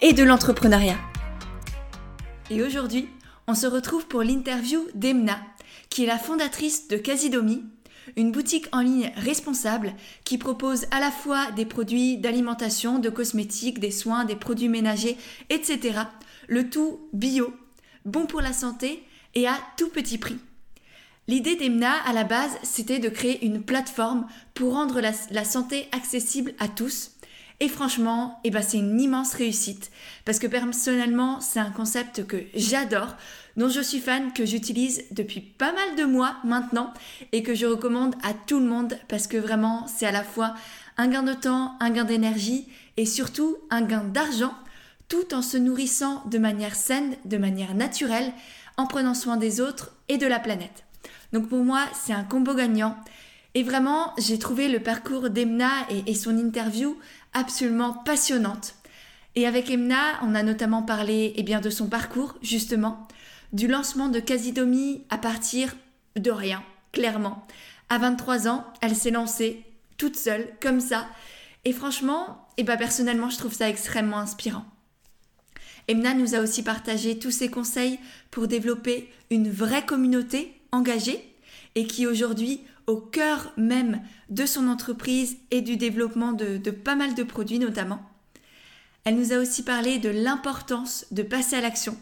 et de l'entrepreneuriat. Et aujourd'hui, on se retrouve pour l'interview d'Emna, qui est la fondatrice de Casidomi, une boutique en ligne responsable qui propose à la fois des produits d'alimentation, de cosmétiques, des soins, des produits ménagers, etc. Le tout bio, bon pour la santé et à tout petit prix. L'idée d'Emna, à la base, c'était de créer une plateforme pour rendre la, santé accessible à tous. Et franchement, eh ben, c'est une immense réussite. Parce que personnellement, c'est un concept que j'adore, dont je suis fan, que j'utilise depuis pas mal de mois maintenant et que je recommande à tout le monde parce que vraiment, c'est à la fois un gain de temps, un gain d'énergie et surtout un gain d'argent tout en se nourrissant de manière saine, de manière naturelle, en prenant soin des autres et de la planète. Donc pour moi, c'est un combo gagnant. Et vraiment, j'ai trouvé le parcours d'Emna et, son interview absolument passionnante. Et avec Emna, on a notamment parlé eh bien, de son parcours, justement, du lancement de Casidomi à partir de rien, clairement. À 23 ans, elle s'est lancée toute seule, comme ça. Et franchement, eh ben, personnellement, je trouve ça extrêmement inspirant. Emna nous a aussi partagé tous ses conseils pour développer une vraie communauté engagée et qui aujourd'hui au cœur même de son entreprise et du développement de, pas mal de produits notamment. Elle nous a aussi parlé de l'importance de passer à l'action,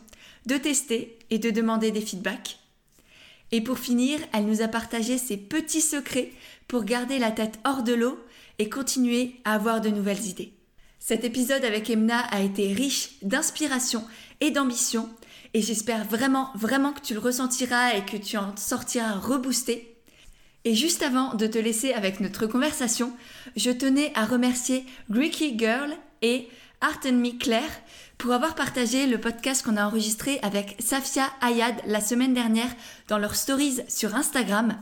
de tester et de demander des feedbacks. Et pour finir, elle nous a partagé ses petits secrets pour garder la tête hors de l'eau et continuer à avoir de nouvelles idées. Cet épisode avec Emna a été riche d'inspiration et d'ambition et j'espère vraiment, vraiment que tu le ressentiras et que tu en sortiras reboosté. Et juste avant de te laisser avec notre conversation, je tenais à remercier Greeky Girl et Art and Me Claire pour avoir partagé le podcast qu'on a enregistré avec Safia Ayad la semaine dernière dans leurs stories sur Instagram.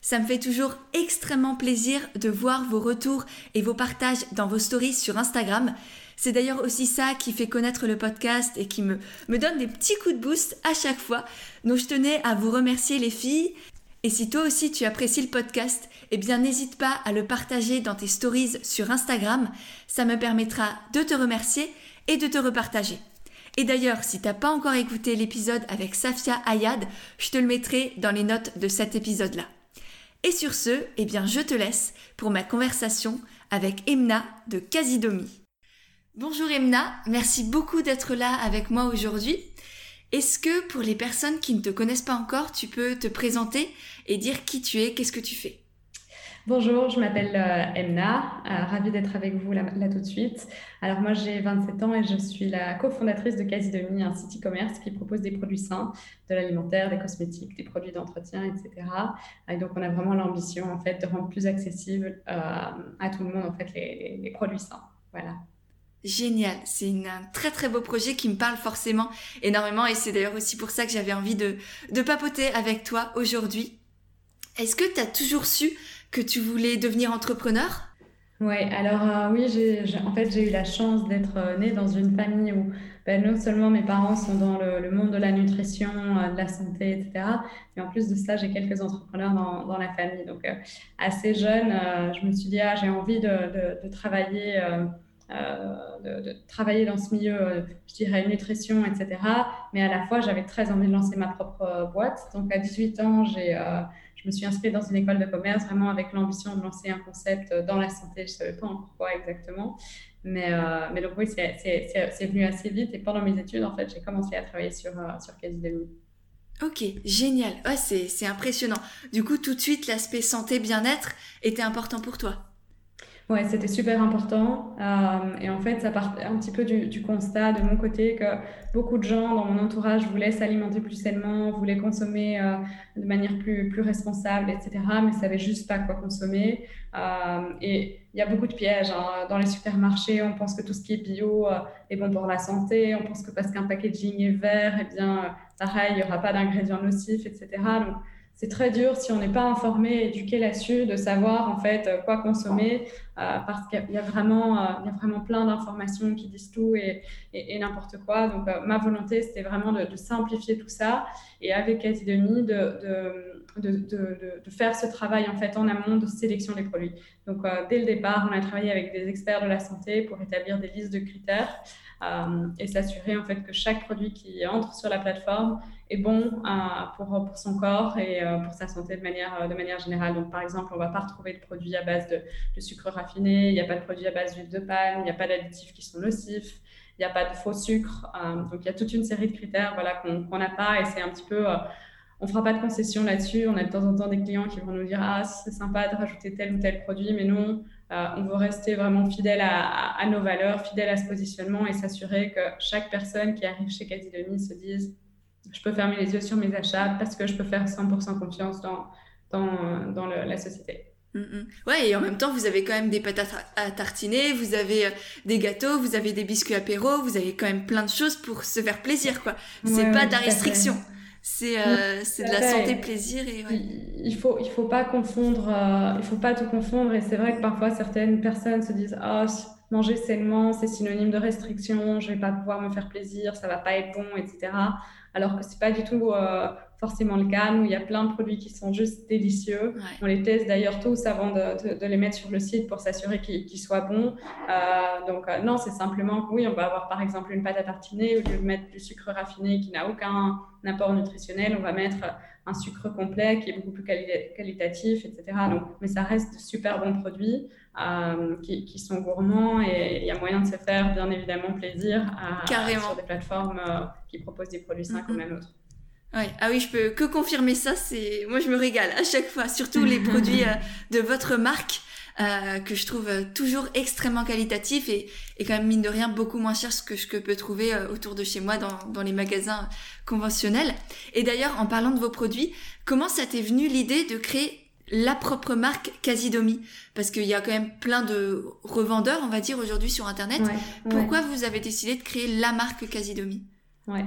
Ça me fait toujours extrêmement plaisir de voir vos retours et vos partages dans vos stories sur Instagram. C'est d'ailleurs aussi ça qui fait connaître le podcast et qui me, me donne des petits coups de boost à chaque fois. Donc je tenais à vous remercier les filles. Et si toi aussi tu apprécies le podcast, eh bien n'hésite pas à le partager dans tes stories sur Instagram. Ça me permettra de te remercier et de te repartager. Et d'ailleurs, si t'as pas encore écouté l'épisode avec Safia Ayad, je te le mettrai dans les notes de cet épisode-là. Et sur ce, eh bien je te laisse pour ma conversation avec Emna de Casidomi. Bonjour Emna, merci beaucoup d'être là avec moi aujourd'hui. Est-ce que pour les personnes qui ne te connaissent pas encore, tu peux te présenter et dire qui tu es, qu'est-ce que tu fais? Bonjour, je m'appelle euh, Emna, euh, ravie d'être avec vous là, tout de suite. Alors moi j'ai 27 ans et je suis la cofondatrice de Casidomi, un site e-commerce qui propose des produits sains, de l'alimentaire, des cosmétiques, des produits d'entretien, etc. Et donc on a vraiment l'ambition en fait de rendre plus accessible euh, à tout le monde en fait les, les produits sains. Voilà. Génial, c'est un très très beau projet qui me parle forcément énormément et c'est d'ailleurs aussi pour ça que j'avais envie de, de papoter avec toi aujourd'hui. Est-ce que tu as toujours su que tu voulais devenir entrepreneur? Oui, alors euh, oui, en fait j'ai eu la chance d'être euh, née dans une famille où ben, non seulement mes parents sont dans le, monde de la nutrition, euh, de la santé, etc. Mais en plus de ça, j'ai quelques entrepreneurs dans, la famille. Donc assez jeune, je me suis dit, ah, j'ai envie de, de travailler. Euh, de, travailler dans ce milieu, euh, je dirais, nutrition, etc. Mais à la fois, j'avais très envie de lancer ma propre euh, boîte. Donc, à 18 ans, j'ai, je me suis inscrite dans une école de commerce vraiment avec l'ambition de lancer un concept dans la santé. Je ne savais pas encore quoi exactement. Mais, mais donc, oui, c'est, venu assez vite. Et pendant mes études, en fait, j'ai commencé à travailler sur, sur Ok, génial. Ouais, c'est impressionnant. Du coup, tout de suite, l'aspect santé, bien-être était important pour toi? Ouais, c'était super important. Euh, et en fait, ça part un petit peu du, constat de mon côté que beaucoup de gens dans mon entourage voulaient s'alimenter plus sainement, voulaient consommer euh, de manière plus, plus responsable, etc. Mais ne savaient juste pas quoi consommer. Euh, et il y a beaucoup de pièges. Hein. Dans les supermarchés, on pense que tout ce qui est bio est bon pour la santé. On pense que parce qu'un packaging est vert, eh bien, pareil, il n'y aura pas d'ingrédients nocifs, etc. Donc, c'est très dur si on n'est pas informé, éduqué là-dessus, de savoir en fait euh, quoi consommer, euh, parce qu'il y a vraiment, euh, il y a vraiment plein d'informations qui disent tout et, et, n'importe quoi. Donc ma volonté, c'était vraiment de, simplifier tout ça et avec Asidemi, de, de, de, de, faire ce travail en fait en amont de sélection des produits. Donc dès le départ, on a travaillé avec des experts de la santé pour établir des listes de critères. Euh, et s'assurer en fait que chaque produit qui entre sur la plateforme est bon euh, pour, pour son corps et euh, pour sa santé de manière, de manière générale. Donc, par exemple, on ne va pas retrouver de produits à base de, de sucre raffiné, il n'y a pas de produits à base d'huile de palme, il n'y a pas d'additifs qui sont nocifs, il n'y a pas de faux sucre. donc, il y a toute une série de critères voilà, qu'on n'a pas et c'est un petit peu on fera pas de concession là-dessus. On a de temps en temps des clients qui vont nous dire ah c'est sympa de rajouter tel ou tel produit, mais non, euh, on veut rester vraiment fidèle à, nos valeurs, fidèle à ce positionnement et s'assurer que chaque personne qui arrive chez Cadidomi se dise je peux fermer les yeux sur mes achats parce que je peux faire 100% confiance dans, dans, la société. Mm, mm. Ouais, et en même temps, vous avez quand même des pâtes à, tartiner, vous avez euh, des gâteaux, vous avez des biscuits apéro, vous avez quand même plein de choses pour se faire plaisir, quoi. C'est pas de la restriction c'est euh, de la santé plaisir et il faut il faut pas confondre euh, il faut pas tout confondre et c'est vrai que parfois certaines personnes se disent ah manger sainement c'est synonyme de restriction je vais pas pouvoir me faire plaisir ça va pas être bon etc alors que c'est pas du tout euh, forcément le cas. Nous, il y a plein de produits qui sont juste délicieux. On les teste d'ailleurs tous avant de, de, les mettre sur le site pour s'assurer qu'ils soient bons. Euh, donc euh, non, c'est simplement que oui, on va avoir par exemple une pâte à tartiner, au lieu de mettre du sucre raffiné qui n'a aucun apport nutritionnel, on va mettre un sucre complet qui est beaucoup plus qualitatif, etc. Donc, mais ça reste de super bons produits euh, qui, qui, sont gourmands et il y a moyen de se faire bien évidemment plaisir à, sur des plateformes qui proposent des produits sains comme la nôtre. Ouais. Ah oui, je peux que confirmer ça. C'est moi, je me régale à chaque fois, surtout les produits euh, de votre marque euh, que je trouve euh, toujours extrêmement qualitatifs et, et quand même mine de rien beaucoup moins cher que ce que je peux trouver euh, autour de chez moi dans, dans les magasins conventionnels. Et d'ailleurs, en parlant de vos produits, comment ça t'est venu l'idée de créer la propre marque Casidomi Parce qu'il y a quand même plein de revendeurs, on va dire, aujourd'hui sur Internet. Pourquoi vous avez décidé de créer la marque Casidomi? Ouais.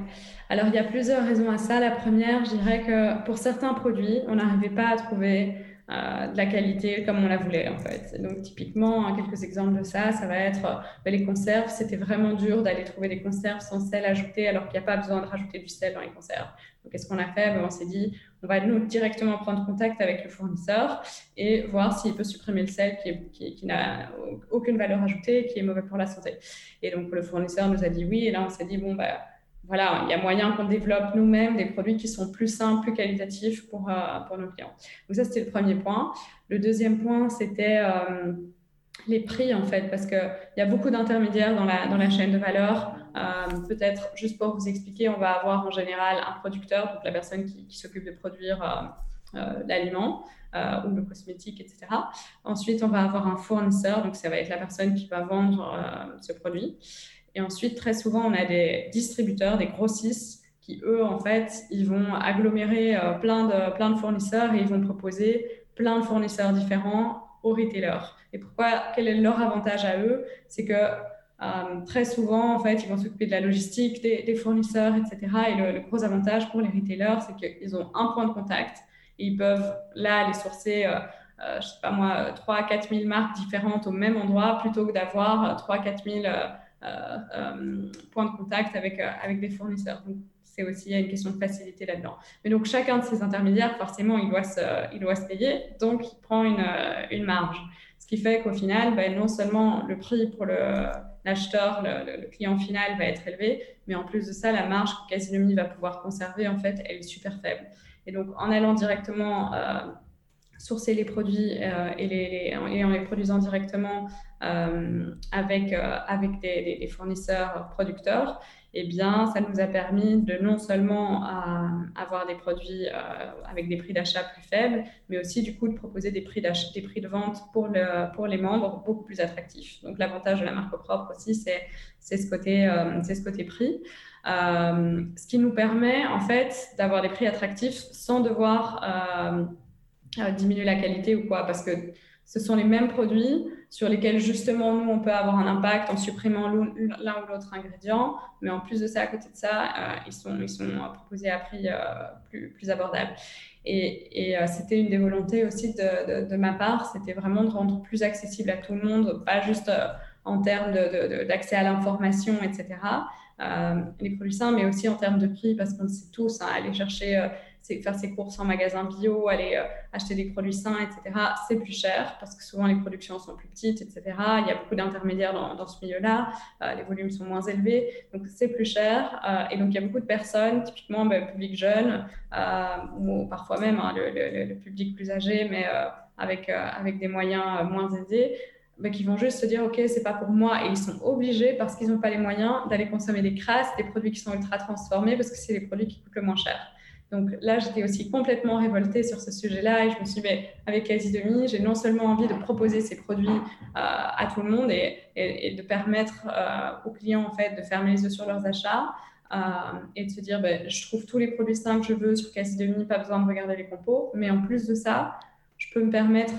Alors, il y a plusieurs raisons à ça. La première, je dirais que pour certains produits, on n'arrivait pas à trouver euh, de la qualité comme on la voulait, en fait. Donc, typiquement, hein, quelques exemples de ça, ça va être euh, les conserves. C'était vraiment dur d'aller trouver des conserves sans sel ajouté, alors qu'il n'y a pas besoin de rajouter du sel dans les conserves. Donc, qu'est-ce qu'on a fait? Ben, On s'est dit, on va nous directement prendre contact avec le fournisseur et voir s'il peut supprimer le sel qui, n'a aucune valeur ajoutée qui est mauvais pour la santé. Et donc, le fournisseur nous a dit oui, et là, on s'est dit, bon, bah, voilà, il y a moyen qu'on développe nous-mêmes des produits qui sont plus simples, plus qualitatifs pour, euh, pour nos clients. Donc ça, c'était le premier point. Le deuxième point, c'était euh, les prix, en fait, parce qu'il y a beaucoup d'intermédiaires dans la, dans la chaîne de valeur. Euh, peut-être, juste pour vous expliquer, on va avoir en général un producteur, donc la personne qui, s'occupe de produire l'aliment ou le cosmétique, etc. Ensuite, on va avoir un fournisseur, donc ça va être la personne qui va vendre ce produit. Et ensuite, très souvent, on a des distributeurs, des grossistes qui, eux, en fait, ils vont agglomérer euh, plein, de, plein de fournisseurs et ils vont proposer plein de fournisseurs différents aux retailers. Et pourquoi Quel est leur avantage à eux? C'est que euh, très souvent, en fait, ils vont s'occuper de la logistique des, fournisseurs, etc. Et le, gros avantage pour les retailers, c'est qu'ils ont un point de contact ils peuvent là les sourcer. Euh, euh, je sais pas moi, 3 à 4 000 marques différentes au même endroit plutôt que d'avoir 3 à 4 000 euh, euh, point de contact avec, euh, avec des fournisseurs. Donc, c'est aussi une question de facilité là-dedans. Mais donc, chacun de ces intermédiaires, forcément, il doit se, il payer, donc il prend une, une marge. Ce qui fait qu'au final, ben, non seulement le prix pour l'acheteur, le, client final va être élevé, mais en plus de ça, la marge que Casinomi va pouvoir conserver, en fait, elle est super faible. Et donc, en allant directement sourcer les produits et, les, en les produisant directement avec, avec des, fournisseurs producteurs, eh bien, ça nous a permis de non seulement avoir des produits avec des prix d'achat plus faibles, mais aussi du coup de proposer des prix, des prix de vente pour, le, pour les membres beaucoup plus attractifs. Donc l'avantage de la marque propre aussi, c'est ce, côté, ce côté prix. Euh, ce qui nous permet en fait d'avoir des prix attractifs sans devoir euh, euh, diminuer la qualité ou quoi, parce que ce sont les mêmes produits sur lesquels justement nous on peut avoir un impact en supprimant l'un ou l'autre ingrédient, mais en plus de ça, à côté de ça, ils, sont, ils sont proposés à prix plus, plus abordable. Et, et c'était une des volontés aussi de, de, ma part, c'était vraiment de rendre plus accessible à tout le monde, pas juste en termes d'accès à l'information, etc., euh, les produits sains, mais aussi en termes de prix, parce qu'on sait tous, hein, aller chercher, euh, faire ses courses en magasin bio, aller euh, acheter des produits sains, etc., c'est plus cher, parce que souvent les productions sont plus petites, etc. Il y a beaucoup d'intermédiaires dans, ce milieu-là, les volumes sont moins élevés, donc c'est plus cher. et donc il y a beaucoup de personnes, typiquement ben, public jeune, ou parfois même hein, le, public plus âgé, mais avec, des moyens moins aisés, bah, qui vont juste se dire ok c'est pas pour moi et ils sont obligés parce qu'ils n'ont pas les moyens d'aller consommer des crasses, des produits qui sont ultra transformés parce que c'est les produits qui coûtent le moins cher. Donc là j'étais aussi complètement révoltée sur ce sujet-là et je me suis dit avec Quasi Demi j'ai non seulement envie de proposer ces produits euh, à tout le monde et, de permettre euh, aux clients en fait de fermer les yeux sur leurs achats. Euh, et de se dire, ben, je trouve tous les produits simples que je veux sur Quasi Demi, pas besoin de regarder les compos. Mais en plus de ça, je peux me permettre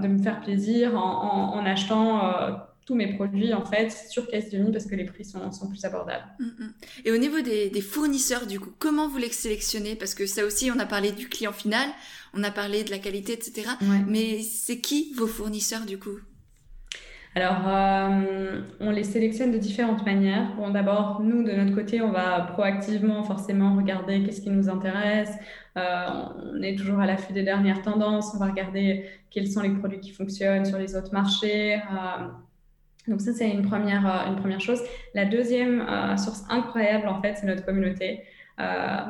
de me faire plaisir en, achetant tous mes produits en fait sur Caisse Demi parce que les prix sont, sont plus abordables. Mm, mm. Et au niveau des, fournisseurs du coup, comment vous les sélectionnez? Parce que ça aussi, on a parlé du client final, on a parlé de la qualité, etc. Mais c'est qui vos fournisseurs du coup? Alors, euh, on les sélectionne de différentes manières. Bon, d'abord, nous, de notre côté, on va proactivement forcément regarder qu'est-ce qui nous intéresse. Euh, on est toujours à l'affût des dernières tendances. On va regarder quels sont les produits qui fonctionnent sur les autres marchés. Euh, donc ça, c'est une première, première chose. La deuxième source incroyable, en fait, c'est notre communauté. on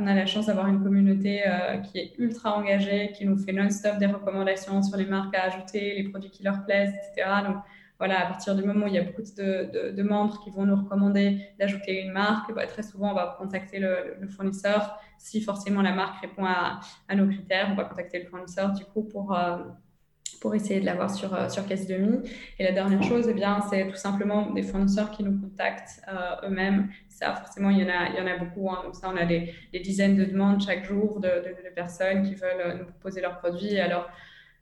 a la chance d'avoir une communauté qui est ultra engagée, qui nous fait non-stop des recommandations sur les marques à ajouter, les produits qui leur plaisent, etc. Donc, voilà, à partir du moment où il y a beaucoup de, membres qui vont nous recommander d'ajouter une marque, bah, très souvent, on va contacter le, fournisseur. Si forcément la marque répond à, nos critères, on va contacter le fournisseur du coup pour, euh, pour essayer de l'avoir sur, euh, sur Caisse Demi. Et la dernière chose, eh bien, c'est tout simplement des fournisseurs qui nous contactent euh, eux-mêmes. Ça, forcément, il y en a, il y en a beaucoup. Hein. Donc ça, on a des, des, dizaines de demandes chaque jour de, personnes qui veulent nous proposer leurs produits. Alors,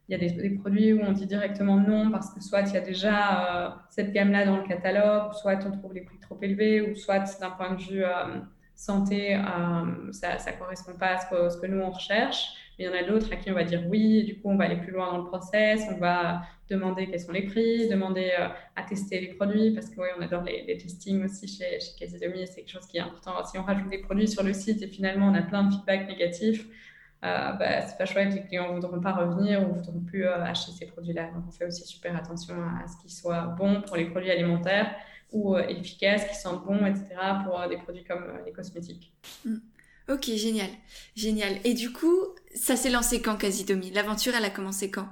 il y a des, produits où on dit directement non parce que soit il y a déjà euh, cette gamme-là dans le catalogue, soit on trouve les prix trop élevés, ou soit d'un point de vue euh, santé, euh, ça ne correspond pas à ce que, nous on recherche. Il y en a d'autres à qui on va dire oui, du coup on va aller plus loin dans le process, on va demander quels sont les prix, demander à tester les produits, parce que oui, on adore les, les testings aussi chez, chez Casidomi, c'est quelque chose qui est important. Si on rajoute des produits sur le site et finalement on a plein de feedback négatifs, euh, bah, c'est pas chouette, les clients ne voudront pas revenir ou ne voudront plus euh, acheter ces produits-là. Donc, on fait aussi super attention à, ce qu'ils soient bons pour les produits alimentaires ou euh, efficaces, qu'ils sentent bons, etc., pour des produits comme les cosmétiques. Mm. Ok, génial, génial. Et du coup, ça s'est lancé quand, Casidomi L'aventure, elle a commencé quand?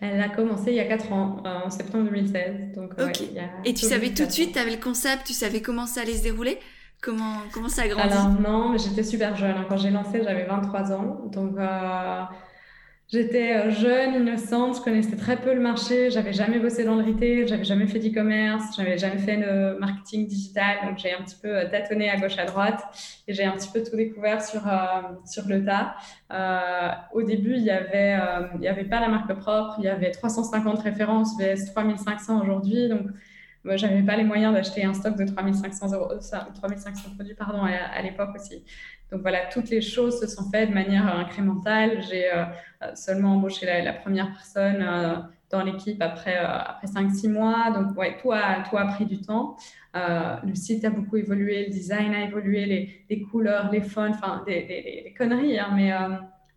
Elle a commencé il y a 4 ans, en septembre 2016. Donc, ok. Et tu savais tout de suite, tu avais le concept, tu savais comment ça allait se dérouler? Comment, comment ça a grandi? Alors non, mais j'étais super jeune. Quand j'ai lancé, j'avais 23 ans. Donc euh, j'étais euh, jeune, innocente, je connaissais très peu le marché, j'avais jamais bossé dans le retail, j'avais jamais fait d'e-commerce, j'avais jamais fait de marketing digital. Donc j'ai un petit peu euh, tâtonné à gauche à droite et j'ai un petit peu tout découvert sur, sur le tas. au début, il n'y avait, il y avait pas la marque propre, il y avait 350 références VS 3500 aujourd'hui. Donc moi, j'avais pas les moyens d'acheter un stock de 3500 euros, 3500 euh, produits pardon, à, l'époque aussi. Donc voilà, toutes les choses se sont faites de manière incrémentale. J'ai euh, euh, seulement embauché la, première personne dans l'équipe après, après 5-6 mois. Donc ouais, tout a, tout a pris du temps. le site a beaucoup évolué, le design a évolué, les, les couleurs, les fonts, enfin des, des, conneries, hein, mais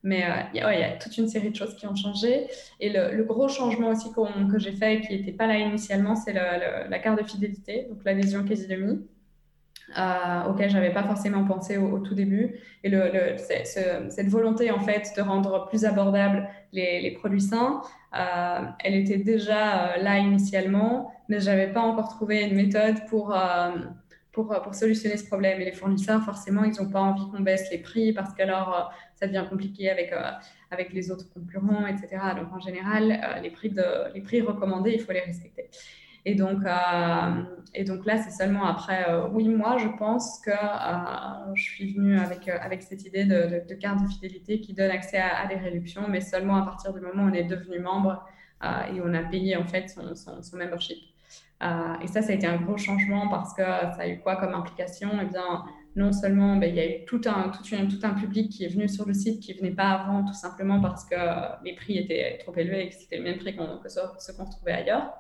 mais euh, il y, a toute une série de choses qui ont changé. Et le, gros changement aussi que j'ai fait qui n'était pas là initialement, c'est la carte de fidélité, donc l'adhésion quasi demi. Euh, auquel j'avais pas forcément pensé au, tout début. Et cette volonté en fait de rendre plus abordables les, produits sains, euh, elle était déjà euh, là initialement, mais j'avais pas encore trouvé une méthode pour euh, pour, pour, solutionner ce problème. Et les fournisseurs, forcément, ils n'ont pas envie qu'on baisse les prix parce qu'alors ça devient compliqué avec, avec les autres concurrents, etc. Donc en général, les, prix les prix recommandés, il faut les respecter. Et donc, euh, et donc là, c'est seulement après euh, huit mois, je pense, que euh, je suis venue avec, cette idée de, carte de fidélité qui donne accès à, des réductions, mais seulement à partir du moment où on est devenu membre et on a payé en fait son, membership. et ça, ça a été un gros changement parce que ça a eu quoi comme implication? Eh bien, non seulement ben, il y a eu tout un, public qui est venu sur le site qui ne venait pas avant, tout simplement parce que les prix étaient trop élevés et que c'était le même prix que ce qu'on retrouvait ailleurs.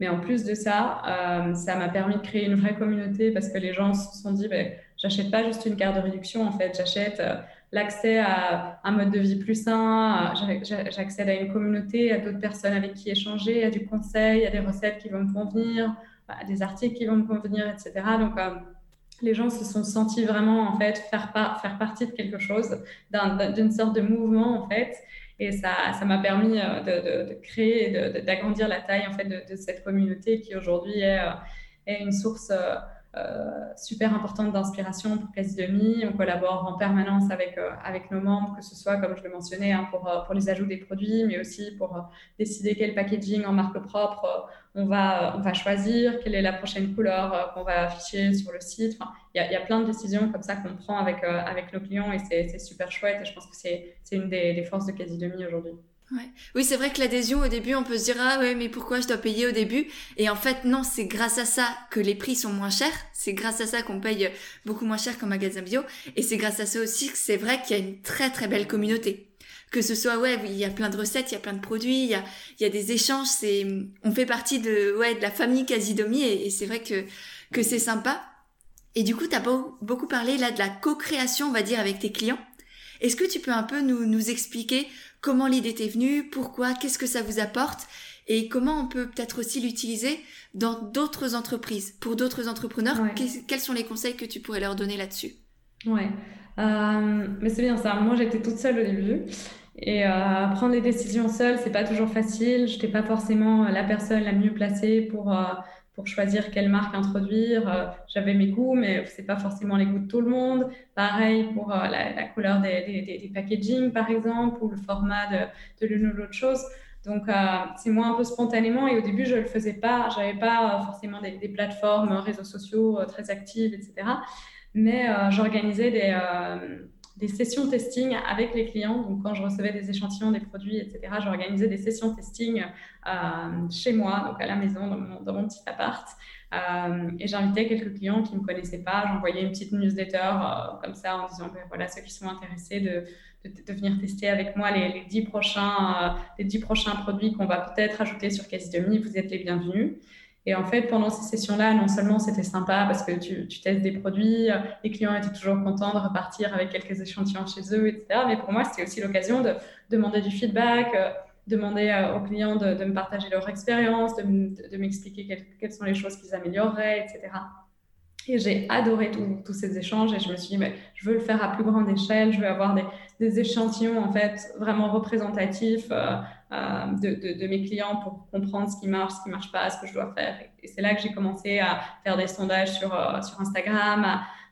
Mais en plus de ça, euh, ça m'a permis de créer une vraie communauté parce que les gens se sont dit, ben, j'achète pas juste une carte de réduction, en fait, j'achète euh, l'accès à un mode de vie plus sain, j'accède à une communauté, à d'autres personnes avec qui échanger, à du conseil, à des recettes qui vont me convenir, à des articles qui vont me convenir, etc. Donc, euh, les gens se sont sentis vraiment en fait faire, faire partie de quelque chose, d'une sorte de mouvement en fait. Et ça, ça m'a permis euh, de, de, créer et d'agrandir la taille en fait de, cette communauté qui aujourd'hui est, euh, est, une source euh, super importante d'inspiration pour Quasi Demi. On collabore en permanence avec, euh, avec nos membres, que ce soit, comme je le mentionnais, hein, pour, euh, pour les ajouts des produits, mais aussi pour décider quel packaging en marque propre on va, on va choisir, quelle est la prochaine couleur qu'on va afficher sur le site. Il y, y, a plein de décisions comme ça qu'on prend avec, avec nos clients et c'est super chouette. Et je pense que c'est une des, forces de Quasi Demi aujourd'hui. Oui, c'est vrai que l'adhésion au début, on peut se dire ah ouais, mais pourquoi je dois payer au début? Et en fait, non, c'est grâce à ça que les prix sont moins chers. C'est grâce à ça qu'on paye beaucoup moins cher qu'en magasin bio. Et c'est grâce à ça aussi que c'est vrai qu'il y a une très très belle communauté. Que ce soit ouais, il y a plein de recettes, il y a plein de produits, il y a, il y a des échanges. C'est, on fait partie de ouais de la famille Casidomi et, et c'est vrai que que c'est sympa. Et du coup, tu as beaucoup parlé là de la co-création, on va dire, avec tes clients. Est-ce que tu peux un peu nous, nous expliquer comment l'idée t'est venue, pourquoi, qu'est-ce que ça vous apporte et comment on peut peut-être aussi l'utiliser dans d'autres entreprises, pour d'autres entrepreneurs. Quels sont les conseils que tu pourrais leur donner là-dessus? Ouais, euh, mais c'est bien ça. Moi, j'étais toute seule au début. Et euh, prendre les décisions seule, c'est pas toujours facile. Je n'étais pas forcément la personne la mieux placée pour euh, pour choisir quelle marque introduire. Euh, j'avais mes goûts, mais c'est pas forcément les goûts de tout le monde. Pareil pour euh, la, couleur des, des, packaging, par exemple, ou le format de, l'une ou l'autre chose. Donc, euh, c'est moi un peu spontanément. Et au début, je le faisais pas. J'avais pas forcément des, des, plateformes, réseaux sociaux très actives, etc. Mais j'organisais des des sessions testing avec les clients. Donc, quand je recevais des échantillons des produits, etc., j'organisais des sessions testing euh, chez moi, donc à la maison, dans mon, petit appart. Euh, et j'invitais quelques clients qui ne me connaissaient pas. J'envoyais une petite newsletter euh, comme ça en disant ben, voilà, ceux qui sont intéressés de, venir tester avec moi les, les 10 prochains, les 10 prochains produits qu'on va peut-être ajouter sur Case Demi. Vous êtes les bienvenus. Et en fait, pendant ces sessions-là, non seulement c'était sympa parce que tu, testes des produits, les clients étaient toujours contents de repartir avec quelques échantillons chez eux, etc. Mais pour moi, c'était aussi l'occasion de demander du feedback, euh, demander euh, aux clients de, me partager leur expérience, de, m'expliquer quelles, sont les choses qu'ils amélioreraient, etc. Et j'ai adoré tous ces échanges et je me suis dit, mais je veux le faire à plus grande échelle, je veux avoir des, échantillons en fait vraiment représentatifs euh, euh, de, mes clients pour comprendre ce qui marche, ce qui marche pas, ce que je dois faire. Et c'est là que j'ai commencé à faire des sondages sur, euh, sur Instagram,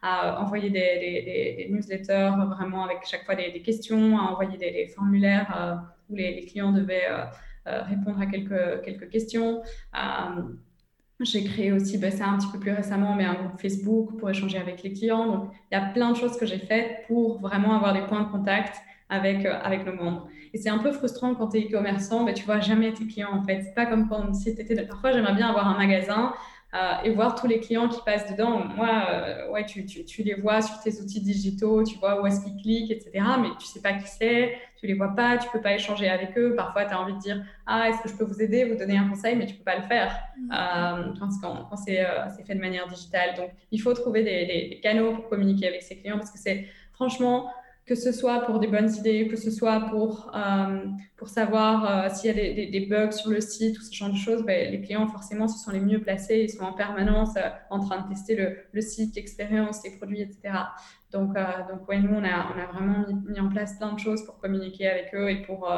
à, envoyer des, newsletters vraiment avec chaque fois des, questions, à envoyer des, formulaires où les, clients devaient répondre à quelques, quelques questions. J'ai créé aussi, bah, ça un petit peu plus récemment, mais un groupe Facebook pour échanger avec les clients. Donc, il y a plein de choses que j'ai faites pour vraiment avoir des points de contact avec, euh, avec nos membres. Et c'est un peu frustrant quand tu es e-commerçant, mais tu vois jamais tes clients en fait. C'est pas comme quand si tu étais. Parfois, j'aimerais bien avoir un magasin euh, et voir tous les clients qui passent dedans. Moi, euh, ouais, tu, tu, tu, les vois sur tes outils digitaux, tu vois où est-ce qu'ils cliquent, etc. Mais tu sais pas qui c'est, tu les vois pas, tu peux pas échanger avec eux. Parfois, tu as envie de dire Ah, est-ce que je peux vous aider, vous donner un conseil, mais tu peux pas le faire mmh. euh, quand, quand c'est fait de manière digitale. Donc, il faut trouver des, des, canaux pour communiquer avec ses clients parce que c'est franchement que ce soit pour des bonnes idées, que ce soit pour, euh, pour savoir euh, s'il y a des, bugs sur le site ou ce genre de choses, ben, les clients, forcément, ce sont les mieux placés. Ils sont en permanence euh, en train de tester le, le site, l'expérience, les produits, etc. Donc, donc ouais, nous, on a, on a vraiment mis, en place plein de choses pour communiquer avec eux et pour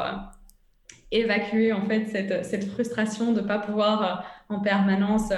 évacuer en fait cette, cette frustration de ne pas pouvoir en permanence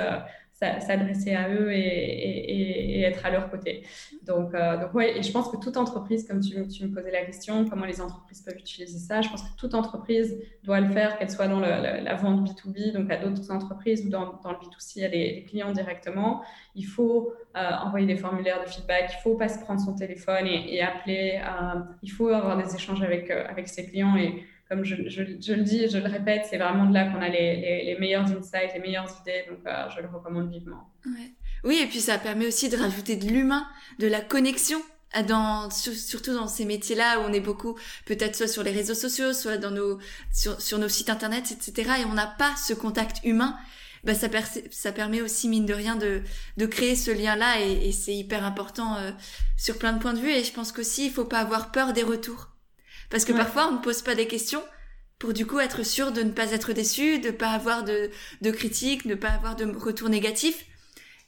s'adresser à eux et, être à leur côté. Donc, euh, donc ouais, et je pense que toute entreprise, comme tu, tu, me posais la question, comment les entreprises peuvent utiliser ça, je pense que toute entreprise doit le faire, qu'elle soit dans la vente B2B, donc à d'autres entreprises ou dans, le B2C à des, clients directement. Il faut euh, envoyer des formulaires de feedback, il faut pas se prendre son téléphone et, appeler, euh, il faut avoir des échanges avec, avec ses clients et comme je, le dis et je le répète, c'est vraiment de là qu'on a les, les, meilleurs insights, les meilleures idées. Donc, euh, je le recommande vivement. Oui, et puis ça permet aussi de rajouter de l'humain, de la connexion. Dans, surtout dans ces métiers-là où on est beaucoup peut-être soit sur les réseaux sociaux, soit dans nos sur, sur nos sites internet, etc. Et on n'a pas ce contact humain. Bah, ça, ça permet aussi mine de rien de, de créer ce lien-là et, et c'est hyper important euh, sur plein de points de vue. Et je pense qu'aussi il faut pas avoir peur des retours parce que parfois, on ne pose pas des questions pour du coup être sûr de ne pas être déçu, de ne pas avoir de, de critiques, de ne pas avoir de retour négatif.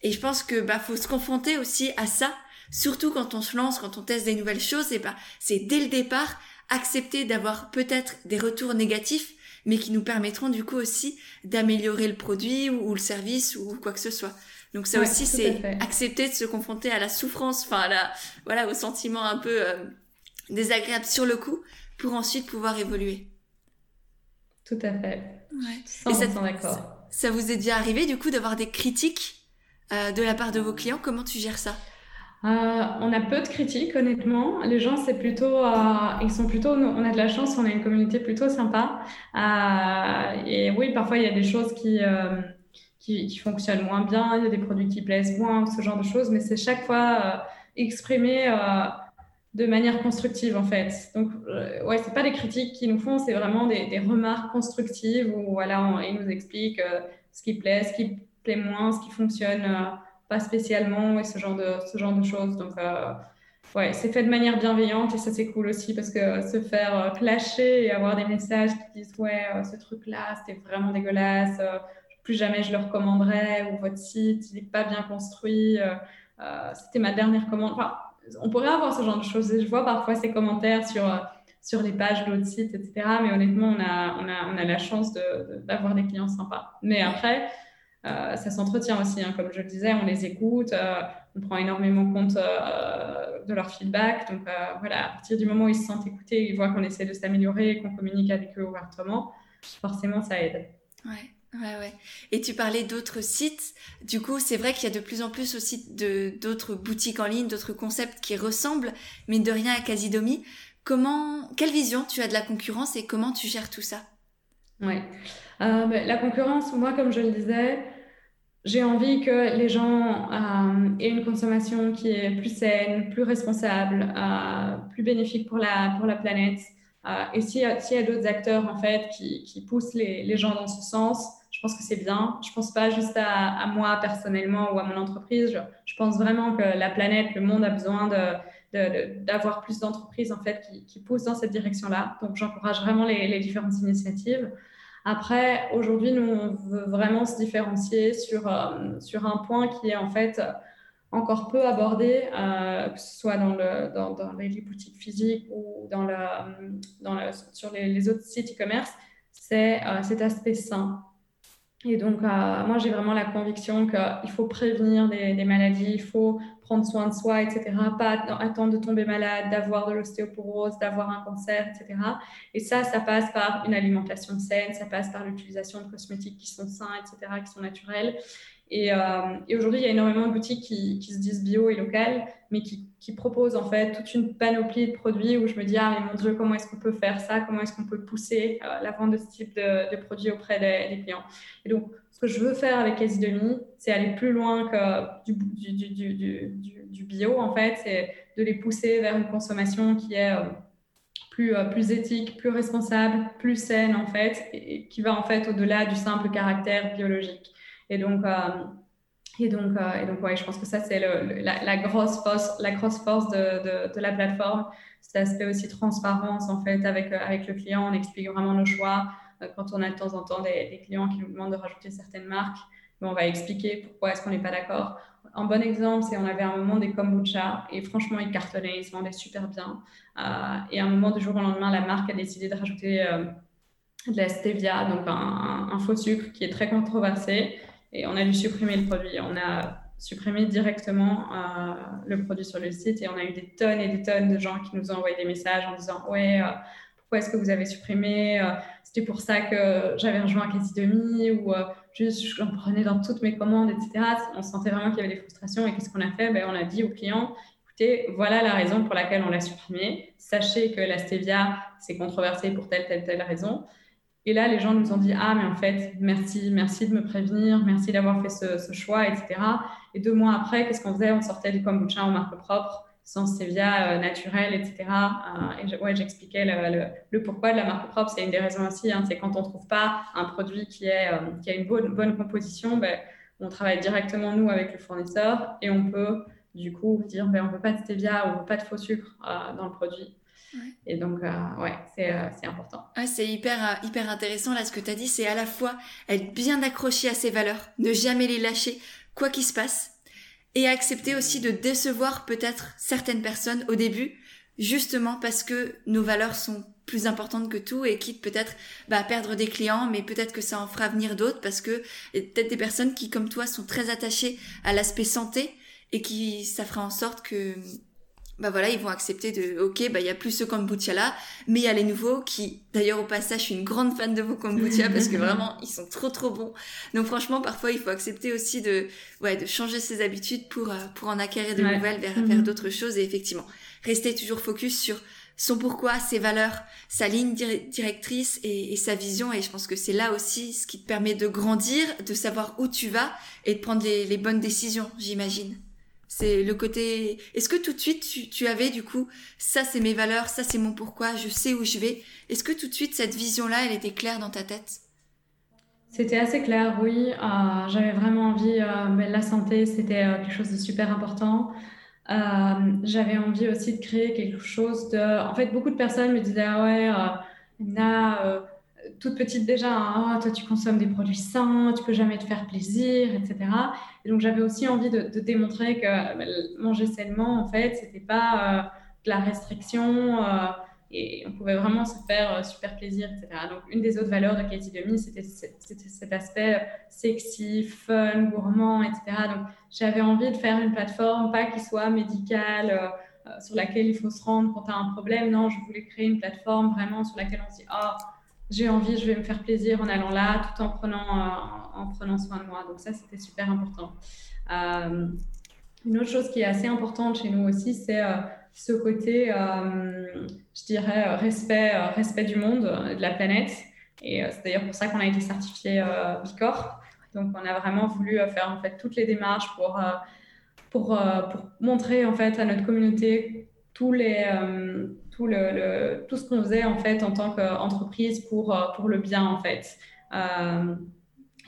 Et je pense que bah faut se confronter aussi à ça, surtout quand on se lance, quand on teste des nouvelles choses. Et bah c'est dès le départ accepter d'avoir peut-être des retours négatifs, mais qui nous permettront du coup aussi d'améliorer le produit ou, le service ou quoi que ce soit. Donc ça aussi c'est accepter de se confronter à la souffrance, enfin à la voilà au sentiment un peu euh, désagréable sur le coup pour ensuite pouvoir évoluer. Tout à fait. Ouais. 100% d'accord. Ça, vous est déjà arrivé du coup d'avoir des critiques euh, de la part de vos clients? Comment tu gères ça? Euh, on a peu de critiques, honnêtement. Les gens, c'est plutôt, euh, ils sont plutôt, on a de la chance, on a une communauté plutôt sympa. et oui, parfois il y a des choses qui, qui, qui, fonctionnent moins bien, il y a des produits qui plaisent moins, ce genre de choses, mais c'est chaque fois exprimé de manière constructive en fait. Donc euh, ouais, c'est pas des critiques qu'ils nous font, c'est vraiment des, remarques constructives où voilà, ils nous expliquent euh, ce qui plaît, ce qui plaît moins, ce qui fonctionne euh, pas spécialement et ce genre de ce genre de choses. Donc ouais, c'est fait de manière bienveillante et ça c'est cool aussi parce que se faire clasher et avoir des messages qui disent ouais ce truc là c'était vraiment dégueulasse, plus jamais je le recommanderais ou votre site il est pas bien construit, c'était ma dernière commande. On pourrait avoir ce genre de choses. je vois parfois ces commentaires sur, euh, sur les pages d'autres sites, etc. Mais honnêtement, on a, on a, on a la chance d'avoir des clients sympas. Mais après, euh, ça s'entretient aussi. Hein. Comme je le disais, on les écoute, euh, on prend énormément compte de leur feedback. Donc voilà, à partir du moment où ils se sentent écoutés, ils voient qu'on essaie de s'améliorer, qu'on communique avec eux ouvertement, forcément, ça aide. Ouais, ouais. Et tu parlais d'autres sites. Du coup, c'est vrai qu'il y a de plus en plus aussi de d'autres boutiques en ligne, d'autres concepts qui ressemblent, mais de rien à Casidomi. Comment, quelle vision tu as de la concurrence et comment tu gères tout ça? Ouais. Euh, la concurrence, moi, comme je le disais, j'ai envie que les gens euh, aient une consommation qui est plus saine, plus responsable, euh, plus bénéfique pour la, pour la planète. Et s'il y a, d'autres acteurs en fait qui, poussent les, gens dans ce sens, je pense que c'est bien. Je pense pas juste à, moi personnellement ou à mon entreprise. Je, pense vraiment que la planète, le monde a besoin d'avoir plus d'entreprises en fait qui, poussent dans cette direction-là. Donc j'encourage vraiment les, différentes initiatives. Après, aujourd'hui, nous, on veut vraiment se différencier sur, euh, sur un point qui est en fait encore peu abordé, euh, que ce soit dans, le, dans, les boutiques physiques ou sur les, autres sites e-commerce, c'est euh, cet aspect sain. Et donc, euh, moi, j'ai vraiment la conviction qu'il faut prévenir des, maladies, il faut prendre soin de soi, etc. Pas attendre de tomber malade, d'avoir de l'ostéoporose, d'avoir un cancer, etc. Et ça, ça passe par une alimentation saine, ça passe par l'utilisation de cosmétiques qui sont sains, etc., qui sont naturels. Et, euh, et aujourd'hui, il y a énormément de boutiques qui, se disent bio et locales, mais qui, proposent en fait toute une panoplie de produits où je me dis, ah mais mon Dieu, comment est-ce qu'on peut faire ça? Comment est-ce qu'on peut pousser euh, la vente de ce type de, de produits auprès des, clients Et donc, ce que je veux faire avec Demi, c'est aller plus loin que du, bio, en fait, c'est de les pousser vers une consommation qui est... Euh, plus éthique, plus responsable, plus saine en fait, et qui va en fait au-delà du simple caractère biologique. Et donc, euh, et donc, euh, et donc ouais, je pense que ça, c'est la, grosse force, la grosse force de, de, la plateforme. cet aspect aussi transparence en fait avec, avec le client. On explique vraiment nos choix. Quand on a de temps en temps des, clients qui nous demandent de rajouter certaines marques, on va expliquer pourquoi est-ce qu'on n'est pas d'accord. Un bon exemple, c'est on avait un moment des kombucha et franchement, ils cartonnaient, ils se vendaient super bien. Euh, et à un moment, du jour au lendemain, la marque a décidé de rajouter euh, de la stevia, donc un, faux sucre qui est très controversé. On a dû supprimer le produit. On a supprimé directement euh, le produit sur le site et on a eu des tonnes et des tonnes de gens qui nous ont envoyé des messages en disant Ouais, pourquoi est-ce que vous avez supprimé C'était pour ça que j'avais rejoint Quasi Demi ou juste j'en prenais dans toutes mes commandes, etc. On sentait vraiment qu'il y avait des frustrations. Et qu'est-ce qu'on a fait? Ben, On a dit au client, écoutez, voilà la raison pour laquelle on l'a supprimé. Sachez que la stevia, c'est controversé pour telle, telle, telle raison. Et là, les gens nous ont dit, ah, mais en fait, merci, merci de me prévenir, merci d'avoir fait ce, choix, etc. Et deux mois après, qu'est-ce qu'on faisait? On sortait du kombucha en marque propre sans stevia euh, naturel, etc. Euh, et j'expliquais le, pourquoi de la marque propre. C'est une des raisons aussi. Hein, c'est quand on ne trouve pas un produit qui, euh, a une bonne, composition, ben, on travaille directement, nous, avec le fournisseur et on peut, du coup, dire ben, on ne veut pas de stevia on ne veut pas de faux sucre dans le produit. Et donc, ouais, c'est important. c'est hyper, hyper intéressant là ce que tu as dit. C'est à la fois être bien accroché à ses valeurs, ne jamais les lâcher, quoi qu'il se passe, et accepter aussi de décevoir peut-être certaines personnes au début, justement parce que nos valeurs sont plus importantes que tout et quitte peut-être bah, perdre des clients, mais peut-être que ça en fera venir d'autres parce que peut-être des personnes qui, comme toi, sont très attachées à l'aspect santé et qui, ça fera en sorte que bah voilà, ils vont accepter de, ok, bah il y a plus ce kombucha là, mais il y a les nouveaux qui, d'ailleurs au passage, je suis une grande fan de vos kombucha parce que vraiment ils sont trop trop bons. Donc franchement, parfois il faut accepter aussi de, ouais, de changer ses habitudes pour euh, pour en acquérir de nouvelles vers vers mhm. d'autres choses et effectivement rester toujours focus sur son pourquoi, ses valeurs, sa ligne directrice et, et, sa vision. Et je pense que c'est là aussi ce qui te permet de grandir, de savoir où tu vas et de prendre les, les bonnes décisions, j'imagine. C'est le côté. Est-ce que tout de suite tu, avais du coup ça c'est mes valeurs, ça c'est mon pourquoi, je sais où je vais? Est-ce que tout de suite cette vision-là, elle était claire dans ta tête? C'était assez clair, oui. Euh, j'avais vraiment envie. Euh, ben, la santé, c'était euh, quelque chose de super important. j'avais envie aussi de créer quelque chose de. En fait, beaucoup de personnes me disaient ah ouais, Nina toute petite déjà, hein, oh, toi tu consommes des produits sains, tu peux jamais te faire plaisir, etc. Et donc j'avais aussi envie de, démontrer que bah, manger sainement, en fait, c'était pas euh, de la restriction euh, et on pouvait vraiment se faire euh, super plaisir, etc. Donc une des autres valeurs de Katie Demi, c'était cet aspect sexy, fun, gourmand, etc. Donc j'avais envie de faire une plateforme, pas qui soit médicale sur laquelle il faut se rendre quand tu as un problème. Non, je voulais créer une plateforme vraiment sur laquelle on se dit, oh, j'ai envie, je vais me faire plaisir en allant là, tout en prenant, euh, en prenant soin de moi. Donc ça, c'était super important. Euh, une autre chose qui est assez importante chez nous aussi, c'est euh, ce côté, je dirais, respect, respect du monde, de la planète. Et c'est d'ailleurs pour ça qu'on a été certifié Bicorp. Donc on a vraiment voulu faire en fait toutes les démarches pour, pour, pour montrer en fait à notre communauté tous les tout, le, tout ce qu'on faisait en fait en tant qu'entreprise pour, euh, pour le bien en fait. Euh,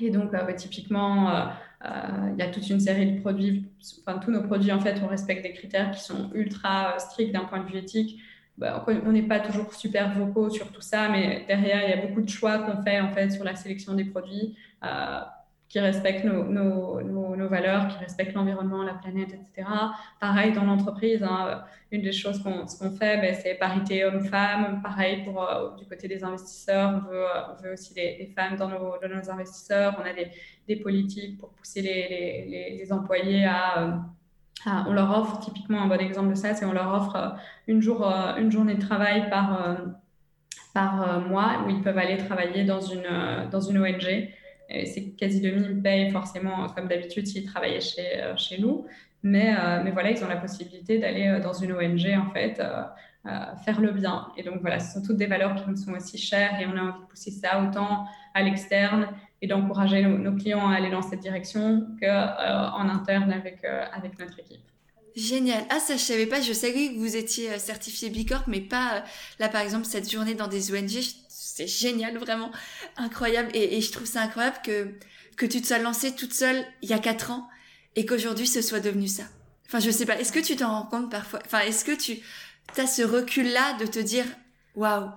et donc, euh, typiquement, il y a toute une série de produits, enfin tous nos produits en fait, on respecte des critères qui sont ultra stricts d'un point de vue éthique. Bah, on n'est pas toujours super vocaux sur tout ça, mais derrière, il y a beaucoup de choix qu'on fait en fait sur la sélection des produits qui respectent nos, nos, nos, valeurs, qui respectent l'environnement, la planète, etc. Pareil dans l'entreprise, hein, une des choses qu'on fait, ben, c'est parité homme-femme. Pareil pour euh, du côté des investisseurs, on veut, veut aussi des, femmes dans nos, dans nos, investisseurs. On a des, des politiques pour pousser les, les, les employés à, à, On leur offre typiquement un bon exemple de ça, c'est on leur offre euh, une, jour, euh, une journée de travail par, par mois où ils peuvent aller travailler dans une, dans une ONG c'est quasi demi me paye forcément comme d'habitude s'ils travaillaient chez, euh, chez nous. Mais, euh, mais voilà, ils ont la possibilité d'aller euh, dans une ONG en fait, faire le bien. Et donc voilà, ce sont toutes des valeurs qui nous sont aussi chères et on a envie de pousser ça autant à l'externe et d'encourager nos, clients à aller dans cette direction qu'en interne avec, avec notre équipe. Génial. Ah, ça, je savais pas. Je savais que vous étiez certifié Bicorp, mais pas là, par exemple, cette journée dans des ONG c'est génial, vraiment incroyable. Et, je trouve ça incroyable que, que tu te sois lancée toute seule il y a quatre ans et qu'aujourd'hui ce soit devenu ça. Enfin, je sais pas. Est-ce que tu t'en rends compte parfois? Enfin, est-ce que tu as ce recul-là de te dire waouh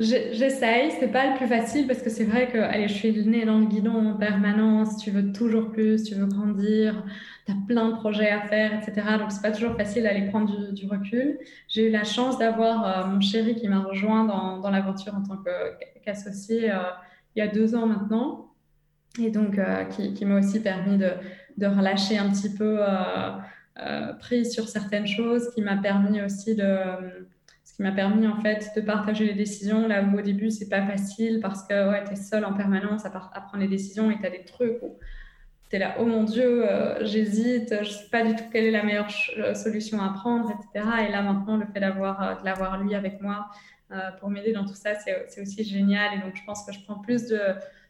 J'essaye, c'est pas le plus facile parce que c'est vrai que allez, je suis le nez dans le guidon en permanence, tu veux toujours plus, tu veux grandir, tu as plein de projets à faire, etc. Donc c'est pas toujours facile d'aller prendre du, recul. J'ai eu la chance d'avoir euh, mon chéri qui m'a rejoint dans, dans l'aventure en tant qu'associé euh, il y a deux ans maintenant et donc euh, qui, m'a aussi permis de, de, relâcher un petit peu prise sur certaines choses, qui m'a permis aussi de m'a permis en fait de partager les décisions là où au début c'est pas facile parce que ouais, tu es seul en permanence à, prendre les décisions et tu as des trucs où tu es là, oh mon Dieu, euh, j'hésite, je sais pas du tout quelle est la meilleure euh, solution à prendre, etc. Et là maintenant, le fait d'avoir euh, de l'avoir lui avec moi pour m'aider dans tout ça, c'est aussi génial. Et donc je pense que je prends plus de,